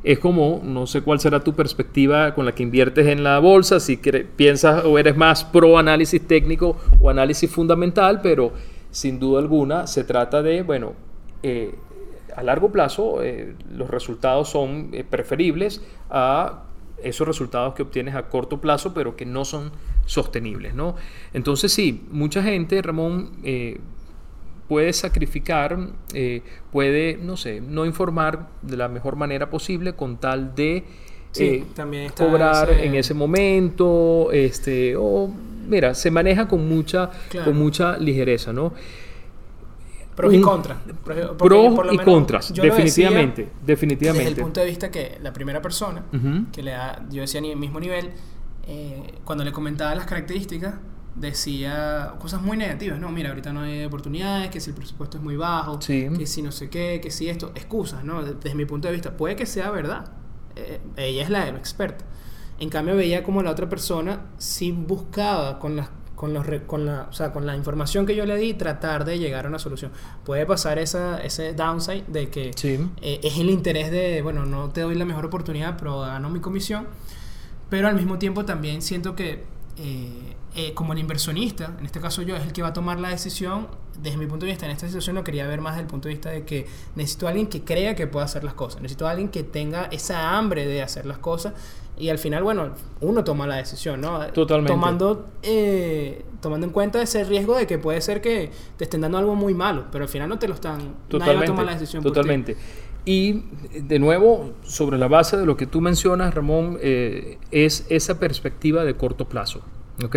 es como, no sé cuál será tu perspectiva con la que inviertes en la bolsa, si piensas o eres más pro análisis técnico o análisis fundamental, pero sin duda alguna se trata de, bueno, eh, a largo plazo eh, los resultados son eh, preferibles a esos resultados que obtienes a corto plazo, pero que no son sostenibles, ¿no? Entonces sí, mucha gente, Ramón, puede sacrificar, eh, puede, no sé, no informar de la mejor manera posible con tal de eh, también cobrar en ese momento, este, o mira, se maneja con mucha, con mucha ligereza, ¿no? Pros y contras. Pros y contras, definitivamente, definitivamente. Desde el punto de vista que la primera persona, que le da, yo decía, ni el mismo nivel, eh, cuando le comentaba las características, decía cosas muy negativas, no, mira, ahorita no hay oportunidades, que si el presupuesto es muy bajo, que si no sé qué, que si esto, excusas, ¿no? Desde mi punto de vista, puede que sea verdad, eh, ella es la experta. En cambio veía como la otra persona sí buscaba con las con, los, con, la, o sea, con la información que yo le di, tratar de llegar a una solución. Puede pasar esa, ese downside de que eh, es el interés de, bueno, no te doy la mejor oportunidad, pero gano mi comisión, pero al mismo tiempo también siento que eh, eh, como el inversionista, en este caso yo, es el que va a tomar la decisión, desde mi punto de vista en esta situación lo quería ver más desde el punto de vista de que necesito a alguien que crea que pueda hacer las cosas, necesito a alguien que tenga esa hambre de hacer las cosas y al final, bueno, uno toma la decisión, ¿no? Totalmente. Tomando, eh, tomando en cuenta ese riesgo de que puede ser que te estén dando algo muy malo, pero al final no te lo están... Totalmente. Nadie la decisión Totalmente. Y de nuevo, sobre la base de lo que tú mencionas, Ramón, eh, es esa perspectiva de corto plazo. ¿Ok?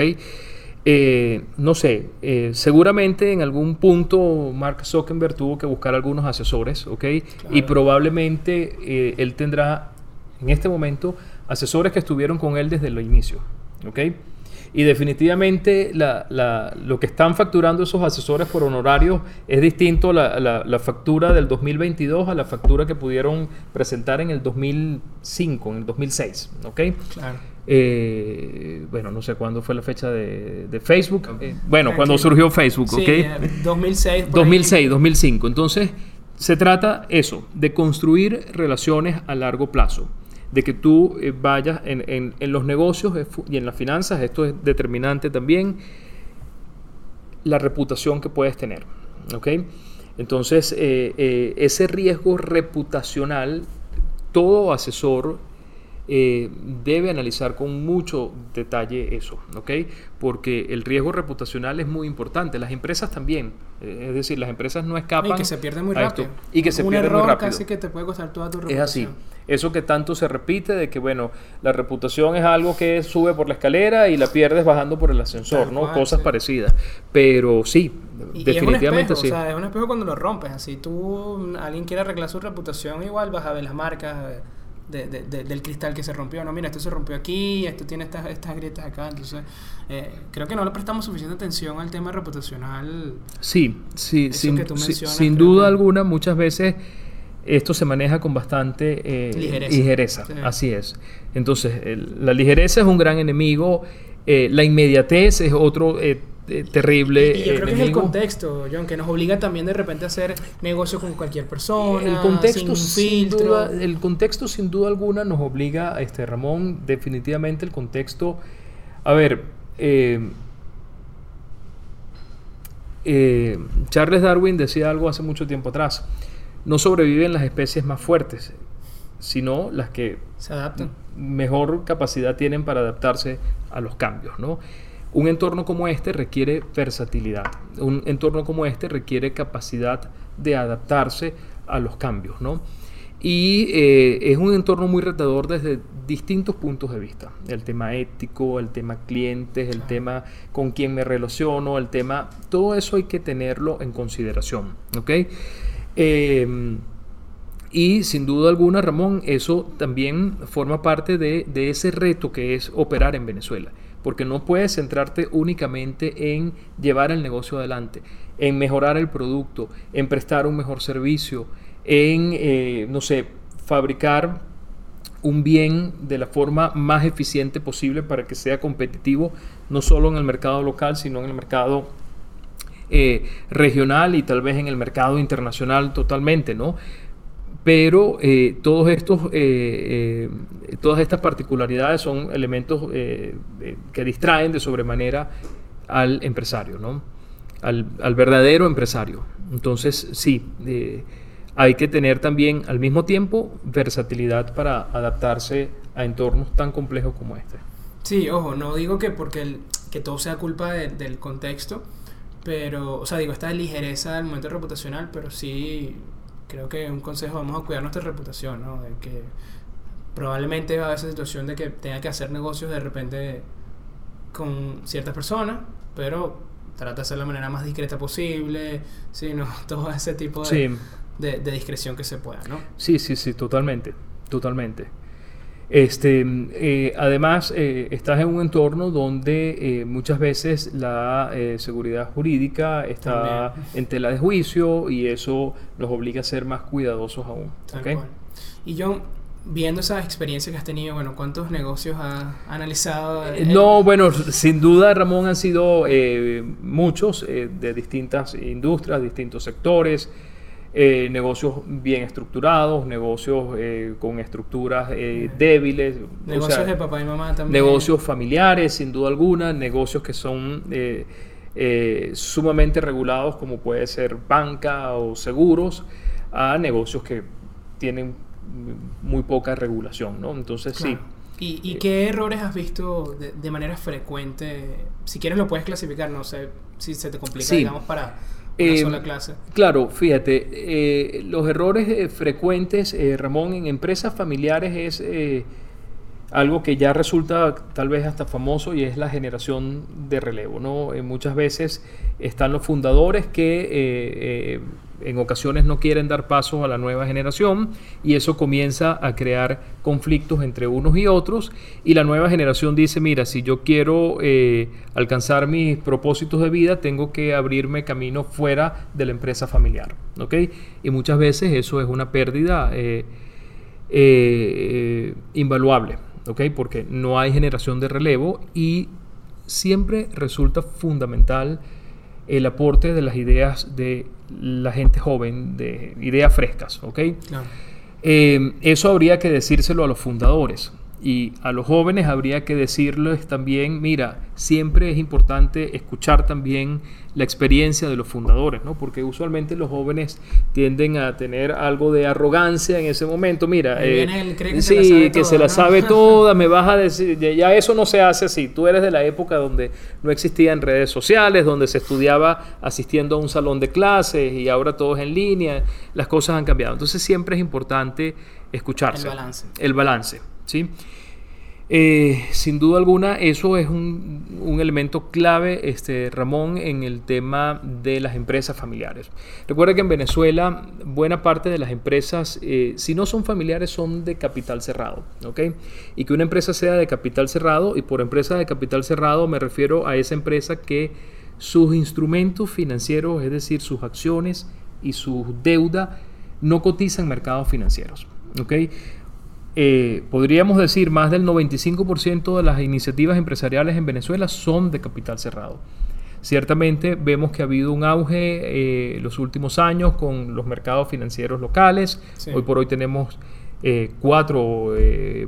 Eh, no sé, seguramente en algún punto Mark Zuckerberg tuvo que buscar algunos asesores, ¿ok? Y probablemente él tendrá en este momento asesores que estuvieron con él desde el inicio. ¿ok? Y definitivamente lo que están facturando esos asesores por honorarios es distinto la, la, factura del 2022 a la factura que pudieron presentar en el 2005, en el 2006. ¿ok? Claro. Eh, bueno, no sé cuándo fue la fecha de, Facebook. Eh, bueno, cuando surgió Facebook, ¿ok? 2006. 2006, 2005. Entonces, se trata eso, de construir relaciones a largo plazo de que tú eh, vayas en, los negocios y en las finanzas, esto es determinante también, la reputación que puedes tener. ¿ok? Entonces, eh, eh, ese riesgo reputacional, todo asesor debe analizar con mucho detalle eso, ¿ok? Porque el riesgo reputacional es muy importante. Las empresas también, es decir, las empresas no escapan. Y que se pierden muy rápido. y que se pierden muy rápido. casi que te puede costar toda tu reputación. Es así eso que tanto se repite de que, bueno, la reputación es algo que sube por la escalera y la pierdes bajando por el ascensor, ¿no? Cosas parecidas. Pero sí, definitivamente sí. O sea, es un espejo cuando lo rompes. Así tú, alguien quiere arreglar su reputación, igual vas a ver las marcas. De, del cristal que se rompió. No, mira, esto se rompió aquí, esto tiene estas, estas grietas acá. Entonces, eh, creo que no le prestamos suficiente atención al tema reputacional. Sí, sí, sin, sin duda alguna, muchas veces esto se maneja con bastante eh, ligereza. Así es. Entonces, la ligereza es un gran enemigo. Eh, la inmediatez es otro eh, terrible. Y, yo creo que es el contexto, John, que nos obliga también de repente a hacer negocio con cualquier persona. El contexto, sin, duda, el contexto, sin duda alguna, nos obliga, este Ramón, definitivamente el contexto. A ver, Charles Darwin decía algo hace mucho tiempo atrás no sobreviven las especies más fuertes, sino las que se adaptan. mejor capacidad tienen para adaptarse a los cambios. ¿no? Un entorno como este requiere versatilidad, un entorno como este requiere capacidad de adaptarse a los cambios. ¿no? Y eh, es un entorno muy retador desde distintos puntos de vista. El tema ético, el tema clientes, el tema con quién me relaciono, el tema... Todo eso hay que tenerlo en consideración. ¿ok?, Em, y sin duda alguna, Ramón, eso también forma parte de, ese reto que es operar en Venezuela, porque no puedes centrarte únicamente en llevar el negocio adelante, en mejorar el producto, en prestar un mejor servicio, en, eh, no sé, fabricar un bien de la forma más eficiente posible para que sea competitivo, no solo en el mercado local, sino en el mercado eh, regional y tal vez en el mercado internacional totalmente, ¿no? Pero eh, todos estos, eh, todas estas particularidades son elementos que distraen de sobremanera al empresario, ¿no? Al, al verdadero empresario. Entonces, sí, hay que tener también al mismo tiempo versatilidad para adaptarse a entornos tan complejos como este. Sí, ojo, no digo que porque el, que todo sea culpa del contexto, pero, o sea, digo, esta ligereza del momento reputacional, pero sí creo que un consejo, vamos a cuidar nuestra reputación, ¿no? De que probablemente va a haber esa situación de que tenga que hacer negocios de repente con ciertas personas, pero trata de hacer la manera más discreta posible, sino todo ese tipo de, de, de discreción que se pueda, ¿no? Sí, sí, sí, totalmente, totalmente. Este, eh, además, eh, estás en un entorno donde eh, muchas veces la seguridad jurídica está en tela de juicio y eso nos obliga a ser más cuidadosos aún. Y yo, viendo esas experiencias que has tenido, bueno, ¿cuántos negocios has analizado? Eh, no, bueno, sin duda, Ramón, han sido eh, muchos eh, de distintas industrias, distintos sectores, negocios bien estructurados, negocios con estructuras débiles. Negocios de papá y mamá también. Negocios familiares, sin duda alguna, negocios que son... sumamente regulados como puede ser banca o seguros a negocios que tienen muy poca regulación, ¿no? Entonces sí. ¿Y, eh, qué errores has visto de, manera frecuente? Si quieres lo puedes clasificar, no sé si se te complica, digamos, para una eh, sola clase. Claro, fíjate, eh, los errores frecuentes, Ramón, en empresas familiares es algo que ya resulta tal vez hasta famoso y es la generación de relevo, ¿no? muchas veces están los fundadores que en ocasiones no quieren dar paso a la nueva generación y eso comienza a crear conflictos entre unos y otros y la nueva generación dice, mira, si yo quiero eh, alcanzar mis propósitos de vida, tengo que abrirme camino fuera de la empresa familiar. Y muchas veces eso es una pérdida eh, eh, invaluable. Porque no hay generación de relevo y siempre resulta fundamental el aporte de las ideas de la gente joven, de ideas frescas, ¿ok? Eh, eso habría que decírselo a los fundadores. Y a los jóvenes habría que decirles también, mira, siempre es importante escuchar también la experiencia de los fundadores, ¿no? Porque usualmente los jóvenes tienden a tener algo de arrogancia en ese momento. Mira, eh, que sí, que se la sabe toda, me vas a decir, ya eso no se hace así. Tú eres de la época donde no existían redes sociales, donde se estudiaba asistiendo a un salón de clases y ahora todo es en línea, las cosas han cambiado. Entonces siempre es importante escucharse. El balance. El balance. ¿Sí? Eh, sin duda alguna, eso es un, elemento clave, este, Ramón, en el tema de las empresas familiares. Recuerda que en Venezuela buena parte de las empresas, eh, si no son familiares, son de capital cerrado. Y que una empresa sea de capital cerrado, y por empresa de capital cerrado me refiero a esa empresa que sus instrumentos financieros, es decir, sus acciones y su deuda, no cotizan en mercados financieros. Eh, podríamos decir más del 95% de las iniciativas empresariales en Venezuela son de capital cerrado. Ciertamente vemos que ha habido un auge en eh, los últimos años con los mercados financieros locales. Hoy por hoy tenemos eh, cuatro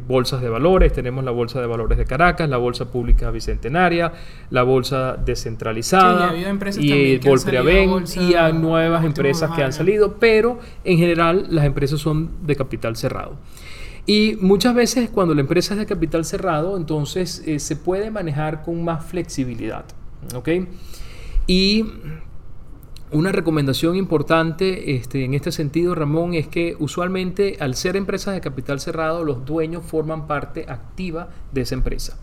bolsas de valores. Tenemos la Bolsa de Valores de Caracas, la Bolsa Pública Bicentenaria, la Bolsa Descentralizada y el Volpreaven y hay nuevas empresas que han salido, pero en general las empresas son de capital cerrado. Y muchas veces cuando la empresa es de capital cerrado, entonces eh, se puede manejar con más flexibilidad. Y una recomendación importante este, en este sentido, Ramón, es que usualmente al ser empresas de capital cerrado, los dueños forman parte activa de esa empresa.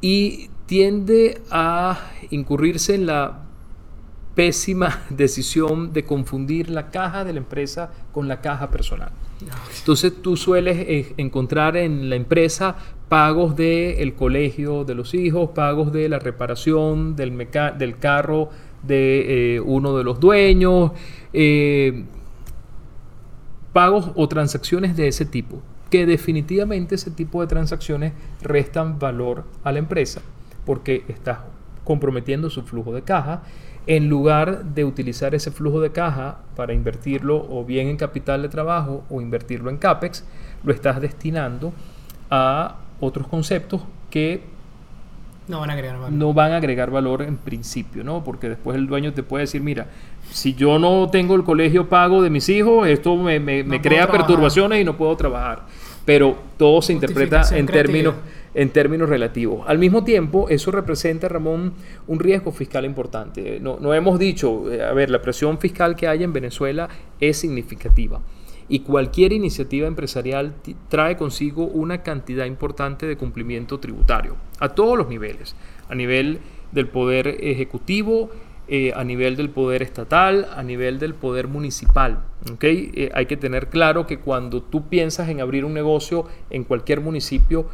Y tiende a incurrirse en la pésima decisión de confundir la caja de la empresa con la caja personal. Entonces tú sueles eh, encontrar en la empresa pagos del colegio de los hijos, pagos de la reparación del, del carro de eh, uno de los dueños, eh, pagos o transacciones de ese tipo, que definitivamente ese tipo de transacciones restan valor a la empresa porque estás comprometiendo su flujo de caja en lugar de utilizar ese flujo de caja para invertirlo o bien en capital de trabajo o invertirlo en CAPEX, lo estás destinando a otros conceptos que no van a agregar valor. No van a agregar valor en principio, ¿no? Porque después el dueño te puede decir, mira, si yo no tengo el colegio pago de mis hijos, esto me, me, crea perturbaciones y no puedo trabajar. Pero todo se interpreta en términos en términos relativos. Al mismo tiempo, eso representa, Ramón, un riesgo fiscal importante. No, no hemos dicho, eh, a ver, la presión fiscal que hay en Venezuela es significativa y cualquier iniciativa empresarial trae consigo una cantidad importante de cumplimiento tributario a todos los niveles, a nivel del poder ejecutivo, eh, a nivel del poder estatal, a nivel del poder municipal. ¿okay? Eh, hay que tener claro que cuando tú piensas en abrir un negocio en cualquier municipio,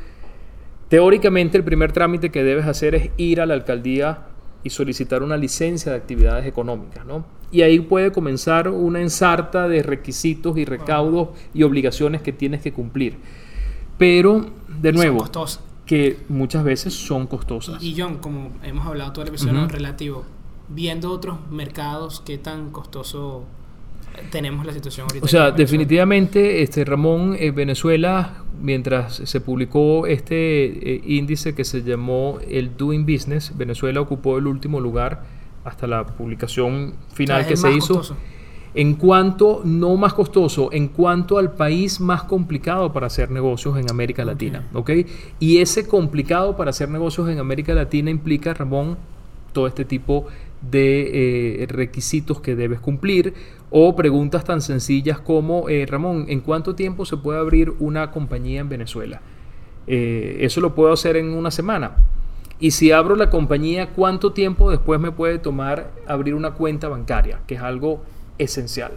Teóricamente el primer trámite que debes hacer es ir a la alcaldía y solicitar una licencia de actividades económicas, ¿no? y ahí puede comenzar una ensarta de requisitos y recaudos y obligaciones que tienes que cumplir. Pero, de nuevo, que muchas veces son costosas. Y John, como hemos hablado todo el episodio relativo, viendo otros mercados, ¿qué tan costoso tenemos la situación ahorita? O sea, definitivamente, este Ramón, en Venezuela, mientras se publicó este eh, índice que se llamó el Doing Business, Venezuela ocupó el último lugar hasta la publicación final O sea, que se hizo. costoso. En cuanto, no más costoso, en cuanto al país más complicado para hacer negocios en América Latina, ¿ok? Y ese complicado para hacer negocios en América Latina implica, Ramón, todo este tipo de eh, requisitos que debes cumplir o preguntas tan sencillas como, eh, Ramón, ¿en cuánto tiempo se puede abrir una compañía en Venezuela? Eh, eso lo puedo hacer en una semana. Y si abro la compañía, ¿cuánto tiempo después me puede tomar abrir una cuenta bancaria? Que es algo esencial.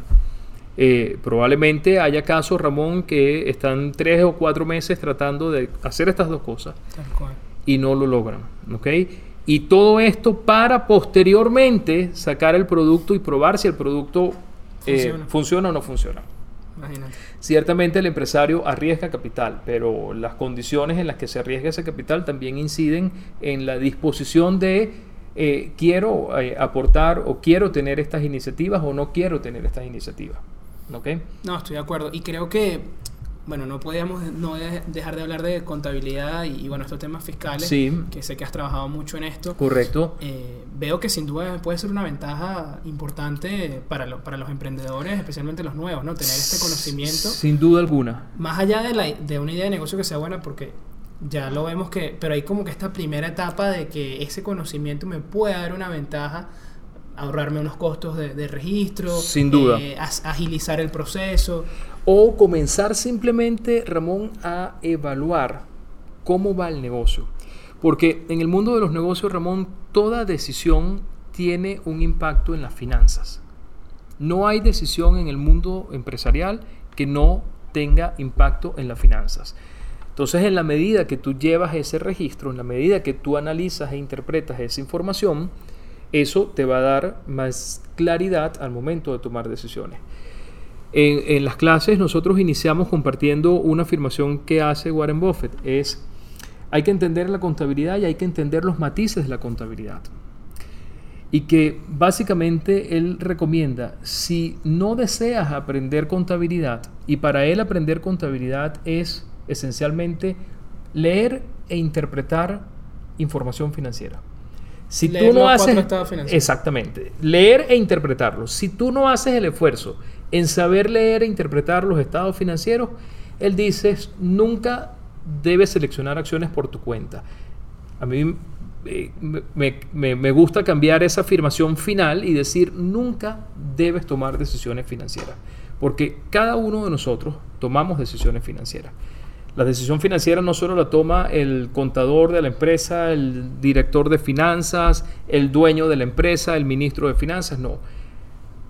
Eh, probablemente haya casos, Ramón, que están tres o cuatro meses tratando de hacer estas dos cosas y no lo logran. ¿ok? Y todo esto para posteriormente sacar el producto y probar si el producto eh, Funciona. o no funciona. Imagínate. Ciertamente el empresario arriesga capital, pero las condiciones en las que se arriesga ese capital también inciden en la disposición de eh, quiero eh, aportar o quiero tener estas iniciativas o no quiero tener estas iniciativas. ¿Ok? No, estoy de acuerdo. Y creo que, bueno, no podíamos no de- dejar de hablar de contabilidad y, y, bueno, estos temas fiscales, Sí. que sé que has trabajado mucho en esto. Correcto. Eh, veo que sin duda puede ser una ventaja importante para, lo- para los emprendedores, especialmente los nuevos, ¿no? Tener este conocimiento. Sin duda alguna. Más allá de, la, de una idea de negocio que sea buena, porque ya lo vemos que, pero hay como que esta primera etapa de que ese conocimiento me puede dar una ventaja, ahorrarme unos costos de, de registro, Sin duda. eh, agilizar el proceso. O comenzar simplemente, Ramón, a evaluar cómo va el negocio. Porque en el mundo de los negocios, Ramón, toda decisión tiene un impacto en las finanzas. No hay decisión en el mundo empresarial que no tenga impacto en las finanzas. Entonces, en la medida que tú llevas ese registro, en la medida que tú analizas e interpretas esa información, eso te va a dar más claridad al momento de tomar decisiones. En, en las clases nosotros iniciamos compartiendo una afirmación que hace Warren Buffett. Es, hay que entender la contabilidad y hay que entender los matices de la contabilidad. Y que básicamente él recomienda, si no deseas aprender contabilidad, y para él aprender contabilidad es esencialmente leer e interpretar información financiera. Si Leer tú no haces exactamente, leer e interpretarlos. Si tú no haces el esfuerzo en saber leer e interpretar los estados financieros, él dice, nunca debes seleccionar acciones por tu cuenta. A mí eh, me, me- me gusta cambiar esa afirmación final y decir, nunca debes tomar decisiones financieras, porque cada uno de nosotros tomamos decisiones financieras. La decisión financiera no solo la toma el contador de la empresa, el director de finanzas, el dueño de la empresa, el ministro de finanzas, no.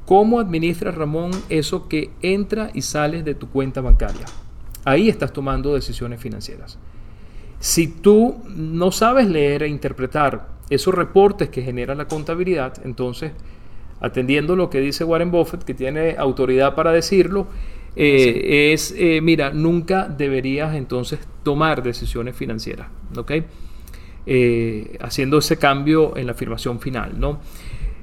¿Cómo administra Ramón eso que entra y sale de tu cuenta bancaria? Ahí estás tomando decisiones financieras. Si tú no sabes leer e interpretar esos reportes que genera la contabilidad, entonces, atendiendo lo que dice Warren Buffett, que tiene autoridad para decirlo, eh, es, eh, mira, nunca deberías entonces tomar decisiones financieras, ¿ok? Eh, haciendo ese cambio en la afirmación final, ¿no?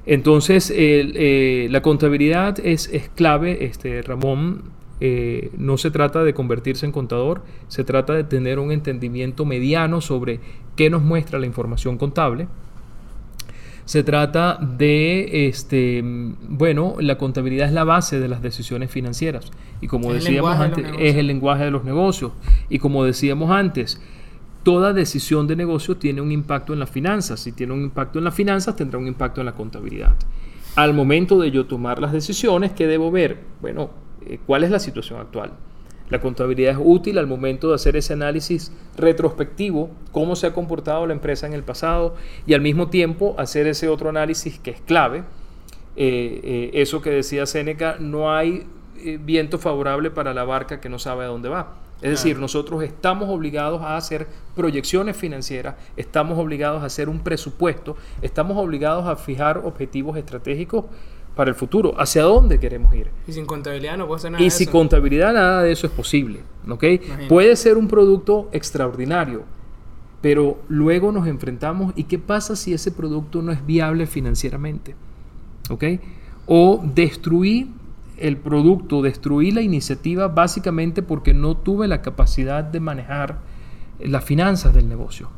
Entonces, el, eh, la contabilidad es, es clave, este, Ramón. eh, no se trata de convertirse en contador, se trata de tener un entendimiento mediano sobre qué nos muestra la información contable. Se trata de, este, bueno, la contabilidad es la base de las decisiones financieras. Y como Es decíamos antes, es el lenguaje de los negocios. Y como decíamos antes, toda decisión de negocio tiene un impacto en las finanzas. Si tiene un impacto en las finanzas, tendrá un impacto en la contabilidad. Al momento de yo tomar las decisiones, ¿qué debo ver? Bueno, eh, ¿cuál es la situación actual? La contabilidad es útil al momento de hacer ese análisis retrospectivo, cómo se ha comportado la empresa en el pasado y al mismo tiempo hacer ese otro análisis que es clave. Eh, eh, eso que decía Séneca, no hay viento favorable para la barca que no sabe a dónde va. Es decir, nosotros estamos obligados a hacer proyecciones financieras, estamos obligados a hacer un presupuesto, estamos obligados a fijar objetivos estratégicos para el futuro, hacia dónde queremos ir. Y sin contabilidad no puede ser nada Y de sin eso. contabilidad nada de eso es posible. Puede ser un producto extraordinario, pero luego nos enfrentamos y qué pasa si ese producto no es viable financieramente. O destruí el producto, destruí la iniciativa básicamente porque no tuve la capacidad de manejar las finanzas del negocio.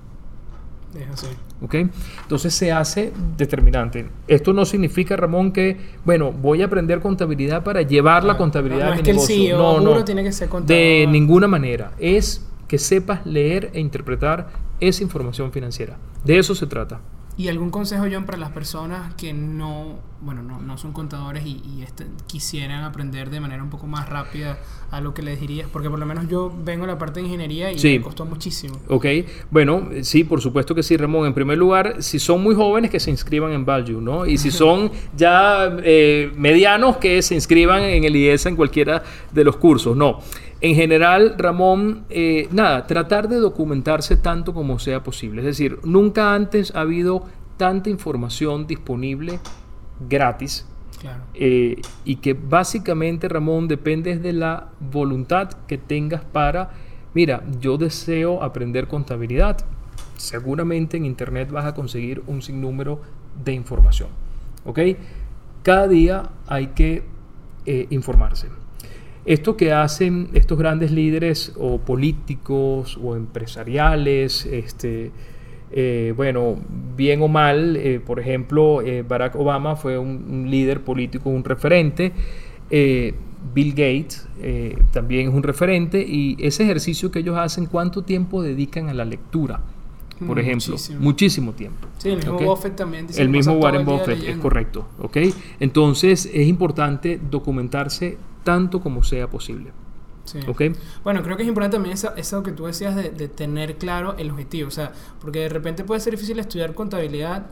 Es así. ¿ok? Entonces se hace determinante. Esto no significa, Ramón, que, bueno, voy a aprender contabilidad para llevar la Claro. contabilidad No, no a mi es que el negocio. CEO no, no. tiene que ser De ninguna manera. Es que sepas leer e interpretar esa información financiera. De eso se trata. ¿Y algún consejo, John, para las personas que no, bueno, no, no son contadores y, y este- quisieran aprender de manera un poco más rápida a lo que les dirías? Porque por lo menos yo vengo de la parte de ingeniería y Sí. me costó muchísimo. Ok, bueno, sí, por supuesto que sí, Ramón. En primer lugar, si son muy jóvenes, que se inscriban en Value, ¿no? Y si son ya eh, medianos, que se inscriban en el IESA en cualquiera de los cursos, no. En general, Ramón, eh, nada, tratar de documentarse tanto como sea posible. Es decir, nunca antes ha habido tanta información disponible gratis Claro. eh, y que básicamente, Ramón, depende de la voluntad que tengas para, mira, yo deseo aprender contabilidad. Seguramente en Internet vas a conseguir un sinnúmero de información. ¿Ok? Cada día hay que eh, informarse. Esto que hacen estos grandes líderes o políticos o empresariales, este, eh, bueno, bien o mal, eh, por ejemplo, eh, Barack Obama fue un, un líder político, un referente. Bill Gates también es un referente y ese ejercicio que ellos hacen, ¿cuánto tiempo dedican a la lectura? Por ejemplo, Muchísimo. muchísimo tiempo. Sí, el mismo. Buffett también dice El mismo Warren Buffett, es correcto. ¿ok? Entonces es importante documentarse tanto como sea posible. Sí. ¿ok? Bueno, creo que es importante también eso, eso que tú decías de, de tener claro el objetivo. O sea, porque de repente puede ser difícil estudiar contabilidad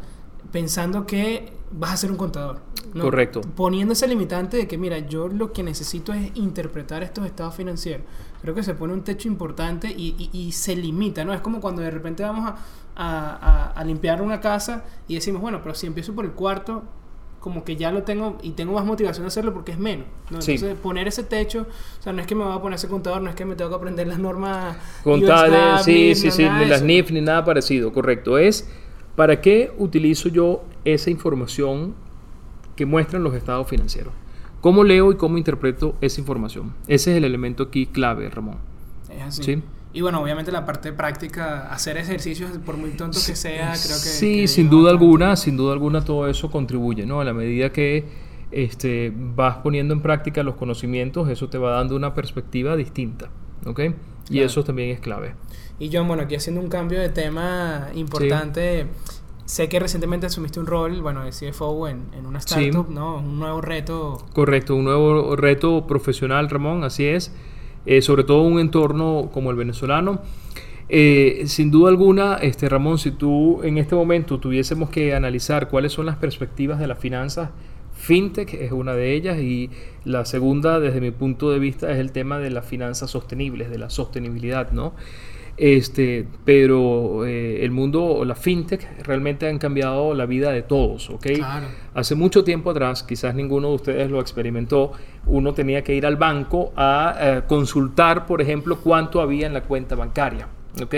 pensando que vas a ser un contador. ¿no? Correcto. Poniendo ese limitante de que, mira, yo lo que necesito es interpretar estos estados financieros. Creo que se pone un techo importante y, y- y se limita, ¿no? Es como cuando de repente vamos a, a- a- a limpiar una casa y decimos, bueno, pero si empiezo por el cuarto, como que ya lo tengo y tengo más motivación de hacerlo porque es menos. ¿no? Sí. Entonces, poner ese techo, o sea, no es que me voy a poner ese contador, no es que me tengo que aprender las normas Contables, sí, sí, no, sí, ni las. NIF ni nada parecido, correcto. Es para qué utilizo yo esa información que muestran los estados financieros. ¿Cómo leo y cómo interpreto esa información? Ese es el elemento aquí clave, Ramón. Es así. Sí. Y bueno, obviamente la parte práctica, hacer ejercicios, por muy tonto que sea, creo que... Sí, que sin duda bastante. alguna, sin duda alguna todo eso contribuye, ¿no? A la medida que este, vas poniendo en práctica los conocimientos, eso te va dando una perspectiva distinta, ¿ok? Y Claro. eso también es clave. Y John, bueno, aquí haciendo un cambio de tema importante, sé que recientemente asumiste un rol, bueno, de CFO en, en una Sí. startup, ¿no? Un nuevo reto. Correcto, un nuevo reto profesional, Ramón, así es. Eh, sobre todo un entorno como el venezolano. Eh, sin duda alguna, este, Ramón, si tú en este momento tuviésemos que analizar cuáles son las perspectivas de las finanzas, FinTech es una de ellas y la segunda, desde mi punto de vista, es el tema de las finanzas sostenibles, de la sostenibilidad, ¿no? Este, pero eh, el mundo o la fintech realmente han cambiado la vida de todos, ¿ok? Claro. Hace mucho tiempo atrás, quizás ninguno de ustedes lo experimentó, uno tenía que ir al banco a eh, consultar, por ejemplo, cuánto había en la cuenta bancaria. ¿ok?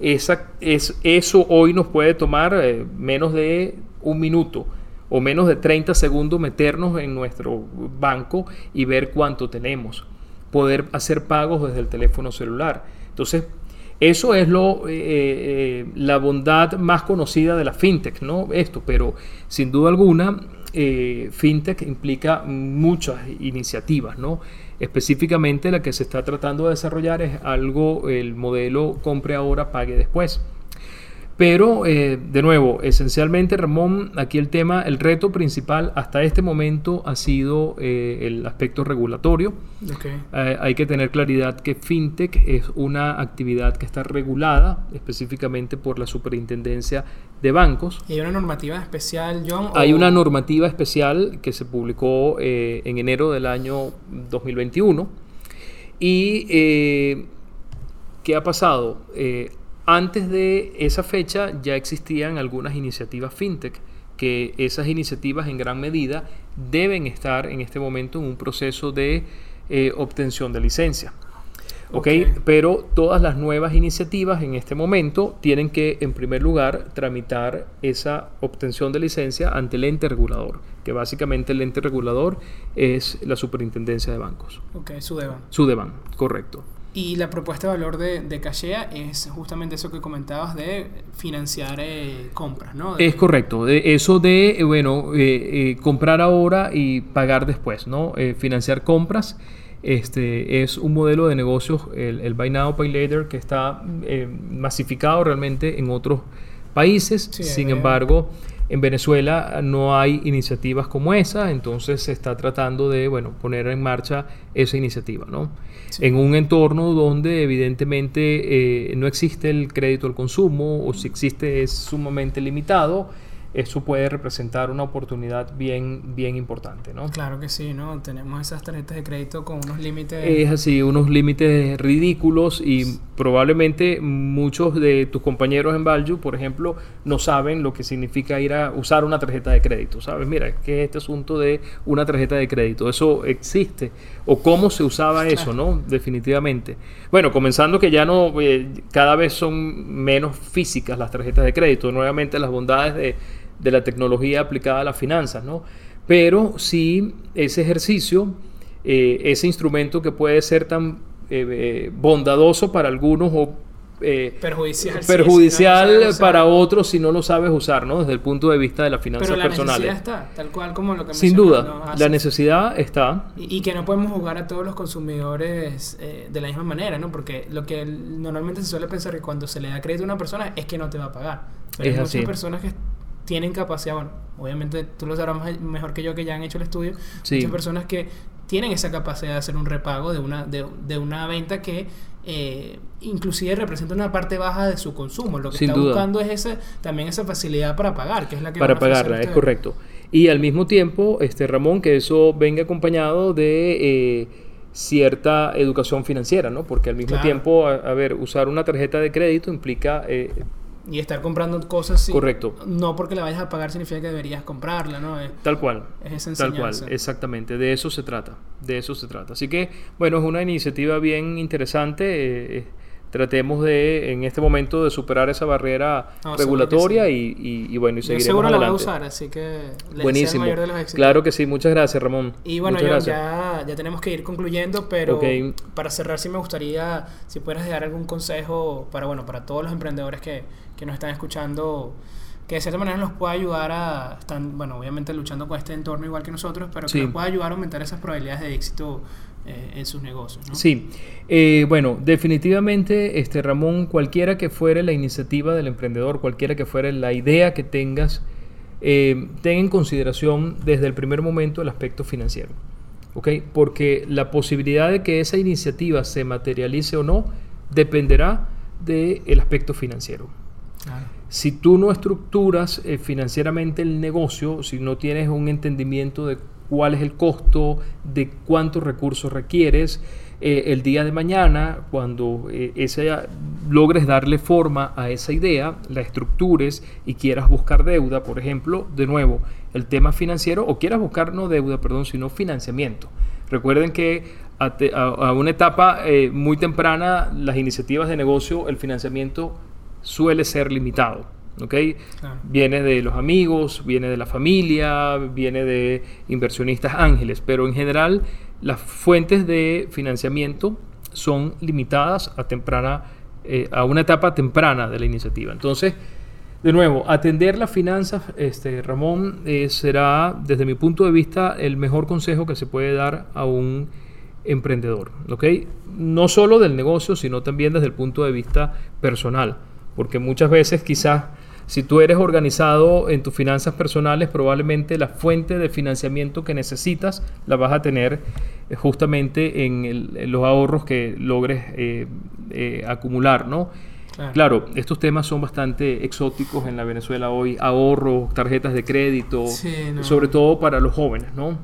Esa, es, eso hoy nos puede tomar eh, menos de un minuto o menos de 30 segundos meternos en nuestro banco y ver cuánto tenemos. Poder hacer pagos desde el teléfono celular. Entonces, eso es lo, eh, eh, la bondad más conocida de la fintech, ¿no? Esto, pero sin duda alguna, eh, fintech implica muchas iniciativas, ¿no? Específicamente la que se está tratando de desarrollar es algo, el modelo compre ahora, pague después. Pero, eh, de nuevo, esencialmente, Ramón, aquí el tema, el reto principal hasta este momento ha sido eh, el aspecto regulatorio. Eh, hay que tener claridad que FinTech es una actividad que está regulada específicamente por la Superintendencia de Bancos. ¿Y hay una normativa especial, John? Hay una normativa especial que se publicó en enero del año 2021. ¿Y qué ha pasado? Eh, antes de esa fecha ya existían algunas iniciativas fintech que esas iniciativas en gran medida deben estar en este momento en un proceso de eh, obtención de licencia. ¿okay? Pero todas las nuevas iniciativas en este momento tienen que, en primer lugar, tramitar esa obtención de licencia ante el ente regulador, que básicamente el ente regulador es la superintendencia de bancos. Ok, Sudeban. Sudeban, correcto. Y la propuesta de valor de, de Cachea es justamente eso que comentabas de financiar eh, compras, ¿no? Es correcto. eso de, eh, bueno, eh, comprar ahora y pagar después, ¿no? financiar compras. Este es un modelo de negocios, el, el Buy Now, Pay Later, que está masificado realmente en otros países. Sin embargo, en Venezuela no hay iniciativas como esa, entonces se está tratando de bueno, poner en marcha esa iniciativa. ¿no? En un entorno donde evidentemente eh, no existe el crédito al consumo o si existe es sumamente limitado eso puede representar una oportunidad bien, bien importante, ¿no? Claro que sí, ¿no? Tenemos esas tarjetas de crédito con unos límites... Es así, unos límites ridículos y probablemente muchos de tus compañeros en Value, por ejemplo, no saben lo que significa ir a usar una tarjeta de crédito, ¿sabes? Mira, ¿qué es este asunto de una tarjeta de crédito? Eso existe. ¿O cómo se usaba eso, no? Definitivamente. Bueno, comenzando que ya no, eh, cada vez son menos físicas las tarjetas de crédito. Nuevamente las bondades de de la tecnología aplicada a las finanzas, ¿no? Pero sí ese ejercicio, eh, ese instrumento que puede ser tan eh, eh, bondadoso para algunos o perjudicial, perjudicial para otros si no lo sabes usar, ¿no? Desde el punto de vista de las finanzas Pero la personales. Necesidad está, tal cual como lo que Sin duda, la necesidad está. Y, y, que no podemos jugar a todos los consumidores de la misma manera, ¿no? Porque lo que normalmente se suele pensar que cuando se le da crédito a una persona es que no te va a pagar. Pero hay muchas personas que tienen capacidad, bueno, obviamente tú lo sabrás mejor que yo que ya han hecho el estudio, muchas personas que tienen esa capacidad de hacer un repago de una, de, una venta que eh, inclusive representa una parte baja de su consumo. Lo que está buscando es ese, también esa facilidad para pagar, que es la que Para pagarla, es correcto. Y al mismo tiempo, este Ramón, que eso venga acompañado de... Eh, cierta educación financiera, ¿no? Porque al mismo tiempo, a, ver, usar una tarjeta de crédito implica eh, y estar comprando cosas Correcto. No porque la vayas a pagar significa que deberías comprarla, ¿no? tal cual. Es esa Tal cual, exactamente. De eso se trata. De eso se trata. Así que, bueno, es una iniciativa bien interesante. Eh, eh, tratemos de, en este momento, de superar esa barrera regulatoria y, y, bueno, y seguiremos seguro adelante. la voy a usar, así que Buenísimo. de los Claro que sí. Muchas gracias, Ramón. Y bueno, ya, ya tenemos que ir concluyendo, pero para cerrar sí me gustaría, si pudieras dar algún consejo para, bueno, para todos los emprendedores que, que nos están escuchando que de cierta manera nos pueda ayudar a, están, bueno, obviamente luchando con este entorno igual que nosotros, pero que nos pueda ayudar a aumentar esas probabilidades de éxito eh, en sus negocios. ¿no? Sí, eh, bueno, definitivamente, este Ramón, cualquiera que fuere la iniciativa del emprendedor, cualquiera que fuere la idea que tengas, eh, ten en consideración desde el primer momento el aspecto financiero. ¿ok? Porque la posibilidad de que esa iniciativa se materialice o no dependerá del aspecto financiero. Si tú no estructuras eh, financieramente el negocio, si no tienes un entendimiento de cuál es el costo, de cuántos recursos requieres, eh, el día de mañana, cuando eh, logres darle forma a esa idea, la estructures y quieras buscar deuda, por ejemplo, de nuevo, el tema financiero, o quieras buscar no deuda, perdón, sino financiamiento. Recuerden que a, una etapa muy temprana, las iniciativas de negocio, el financiamiento suele ser limitado. ¿okay? Viene de los amigos, viene de la familia, viene de inversionistas ángeles, pero en general las fuentes de financiamiento son limitadas a, temprana, eh, a una etapa temprana de la iniciativa. Entonces, de nuevo, atender las finanzas, este, Ramón, eh, será desde mi punto de vista el mejor consejo que se puede dar a un emprendedor. ¿okay? No solo del negocio, sino también desde el punto de vista personal porque muchas veces quizás si tú eres organizado en tus finanzas personales, probablemente la fuente de financiamiento que necesitas la vas a tener eh, justamente en, los ahorros que logres eh, eh, acumular, ¿no? Claro. estos temas son bastante exóticos en la Venezuela hoy, ahorros, tarjetas de crédito, sobre todo para los jóvenes, ¿no?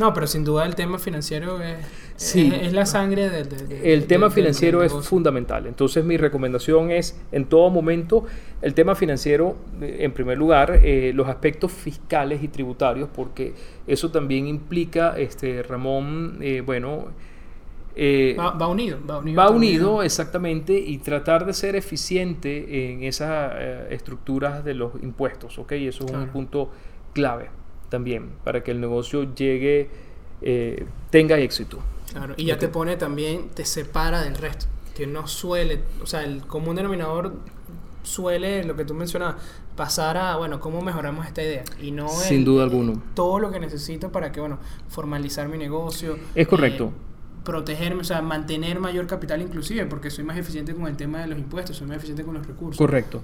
No, pero sin duda el tema financiero es, Sí. es, es la sangre del... del- del- El tema financiero es fundamental. Entonces mi recomendación es, en todo momento, el tema financiero, eh, en primer lugar, eh, los aspectos fiscales y tributarios, porque eso también implica, este, Ramón, eh, bueno, eh, Va, va unido, va unido. va unido exactamente y tratar de ser eficiente en esas eh, estructuras de los impuestos, ¿ok? Eso es un punto clave también para que el negocio llegue, eh, tenga éxito. Claro, y ya te pone también, te separa del resto. Que no suele, o sea, el común denominador suele, lo que tú mencionabas, pasar a, bueno, ¿cómo mejoramos esta idea? Y no Sin el- duda alguno. todo lo que necesito para que, bueno, formalizar mi negocio. Es correcto. eh, protegerme, o sea, mantener mayor capital inclusive, porque soy más eficiente con el tema de los impuestos, soy más eficiente con los recursos. Correcto.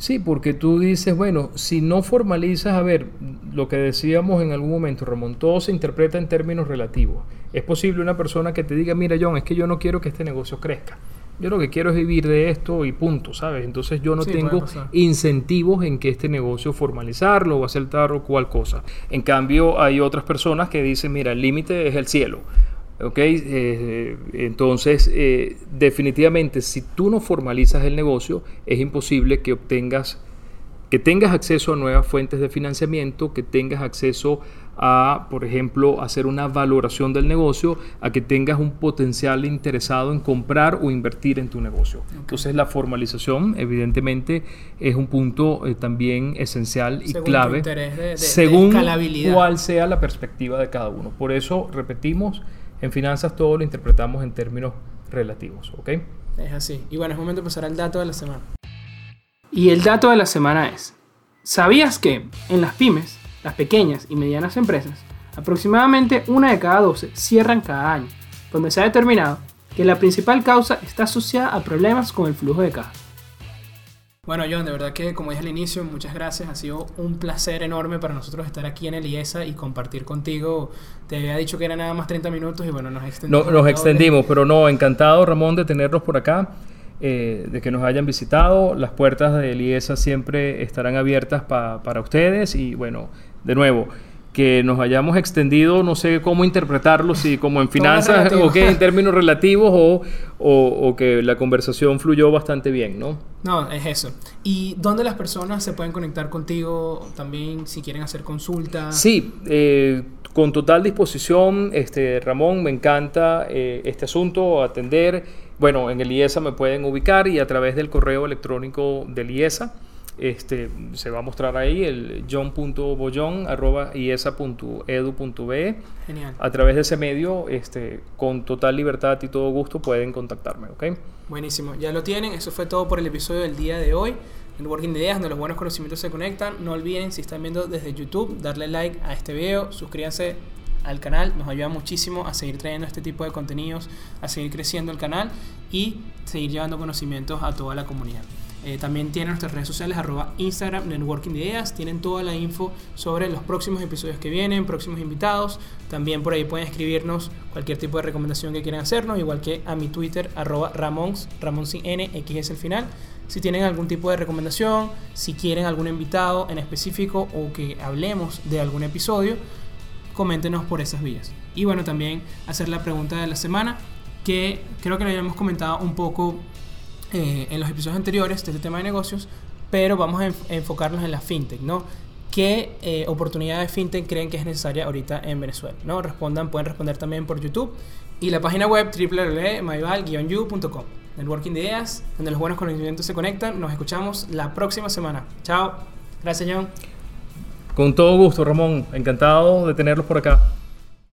Sí, porque tú dices, bueno, si no formalizas, a ver, lo que decíamos en algún momento, Ramón, todo se interpreta en términos relativos. Es posible una persona que te diga, mira, John, es que yo no quiero que este negocio crezca. Yo lo que quiero es vivir de esto y punto, ¿sabes? Entonces yo no Sí, tengo incentivos en que este negocio formalizarlo o hacer tal o cual cosa. En cambio, hay otras personas que dicen, mira, el límite es el cielo. ¿Ok? Eh, entonces, eh, definitivamente, si tú no formalizas el negocio, es imposible que obtengas, que tengas acceso a nuevas fuentes de financiamiento, que tengas acceso a, por ejemplo, hacer una valoración del negocio, a que tengas un potencial interesado en comprar o invertir en tu negocio. Entonces, la formalización, evidentemente, es un punto eh, también esencial y Según clave de- de- de según escalabilidad. cuál sea la perspectiva de cada uno. Por eso, repetimos, en finanzas todo lo interpretamos en términos relativos, ¿ok? Es así. Y bueno, es momento de pasar al dato de la semana. Y el dato de la semana es, ¿sabías que en las pymes, las pequeñas y medianas empresas, aproximadamente una de cada 12 cierran cada año, donde se ha determinado que la principal causa está asociada a problemas con el flujo de caja? Bueno, John, de verdad que como dije al inicio, muchas gracias. Ha sido un placer enorme para nosotros estar aquí en el IESA y compartir contigo. Te había dicho que era nada más 30 minutos y bueno, nos extendimos. No, nos extendimos, pero no, encantado Ramón de tenerlos por acá, eh, de que nos hayan visitado. Las puertas de IESA siempre estarán abiertas pa- para ustedes y bueno, de nuevo, que nos hayamos extendido, no sé cómo interpretarlo, si como en finanzas o que en términos relativos o, o- o que la conversación fluyó bastante bien, ¿no? No, es eso. ¿Y dónde las personas se pueden conectar contigo también si quieren hacer consultas? Sí, eh, con total disposición, este, Ramón, me encanta eh, este asunto, atender. Bueno, en el IESA me pueden ubicar y a través del correo electrónico del IESA. Este, se va a mostrar ahí el john.bollon.iesa.edu.be. Genial. A través de ese medio, este, con total libertad y todo gusto, pueden contactarme, ¿ok? Buenísimo. Ya lo tienen. Eso fue todo por el episodio del día de hoy. Networking de Ideas, donde los buenos conocimientos se conectan. No olviden, si están viendo desde YouTube, darle like a este video, suscríbanse al canal. Nos ayuda muchísimo a seguir trayendo este tipo de contenidos, a seguir creciendo el canal y seguir llevando conocimientos a toda la comunidad. Eh, también tienen nuestras redes sociales, arroba Instagram, Networking de Ideas. Tienen toda la info sobre los próximos episodios que vienen, próximos invitados. También por ahí pueden escribirnos cualquier tipo de recomendación que quieran hacernos, igual que a mi Twitter, arroba Ramons, Ramón sin N, es el final. Si tienen algún tipo de recomendación, si quieren algún invitado en específico o que hablemos de algún episodio, coméntenos por esas vías. Y bueno, también hacer la pregunta de la semana, que creo que lo habíamos comentado un poco eh, en los episodios anteriores de este tema de negocios, pero vamos a enf- enfocarnos en la fintech, ¿no? ¿Qué eh, oportunidad de fintech creen que es necesaria ahorita en Venezuela? ¿no? Respondan, pueden responder también por YouTube y la página web www.myval-u.com. Networking de ideas, donde los buenos conocimientos se conectan. Nos escuchamos la próxima semana. Chao. Gracias, John. Con todo gusto, Ramón. Encantado de tenerlos por acá.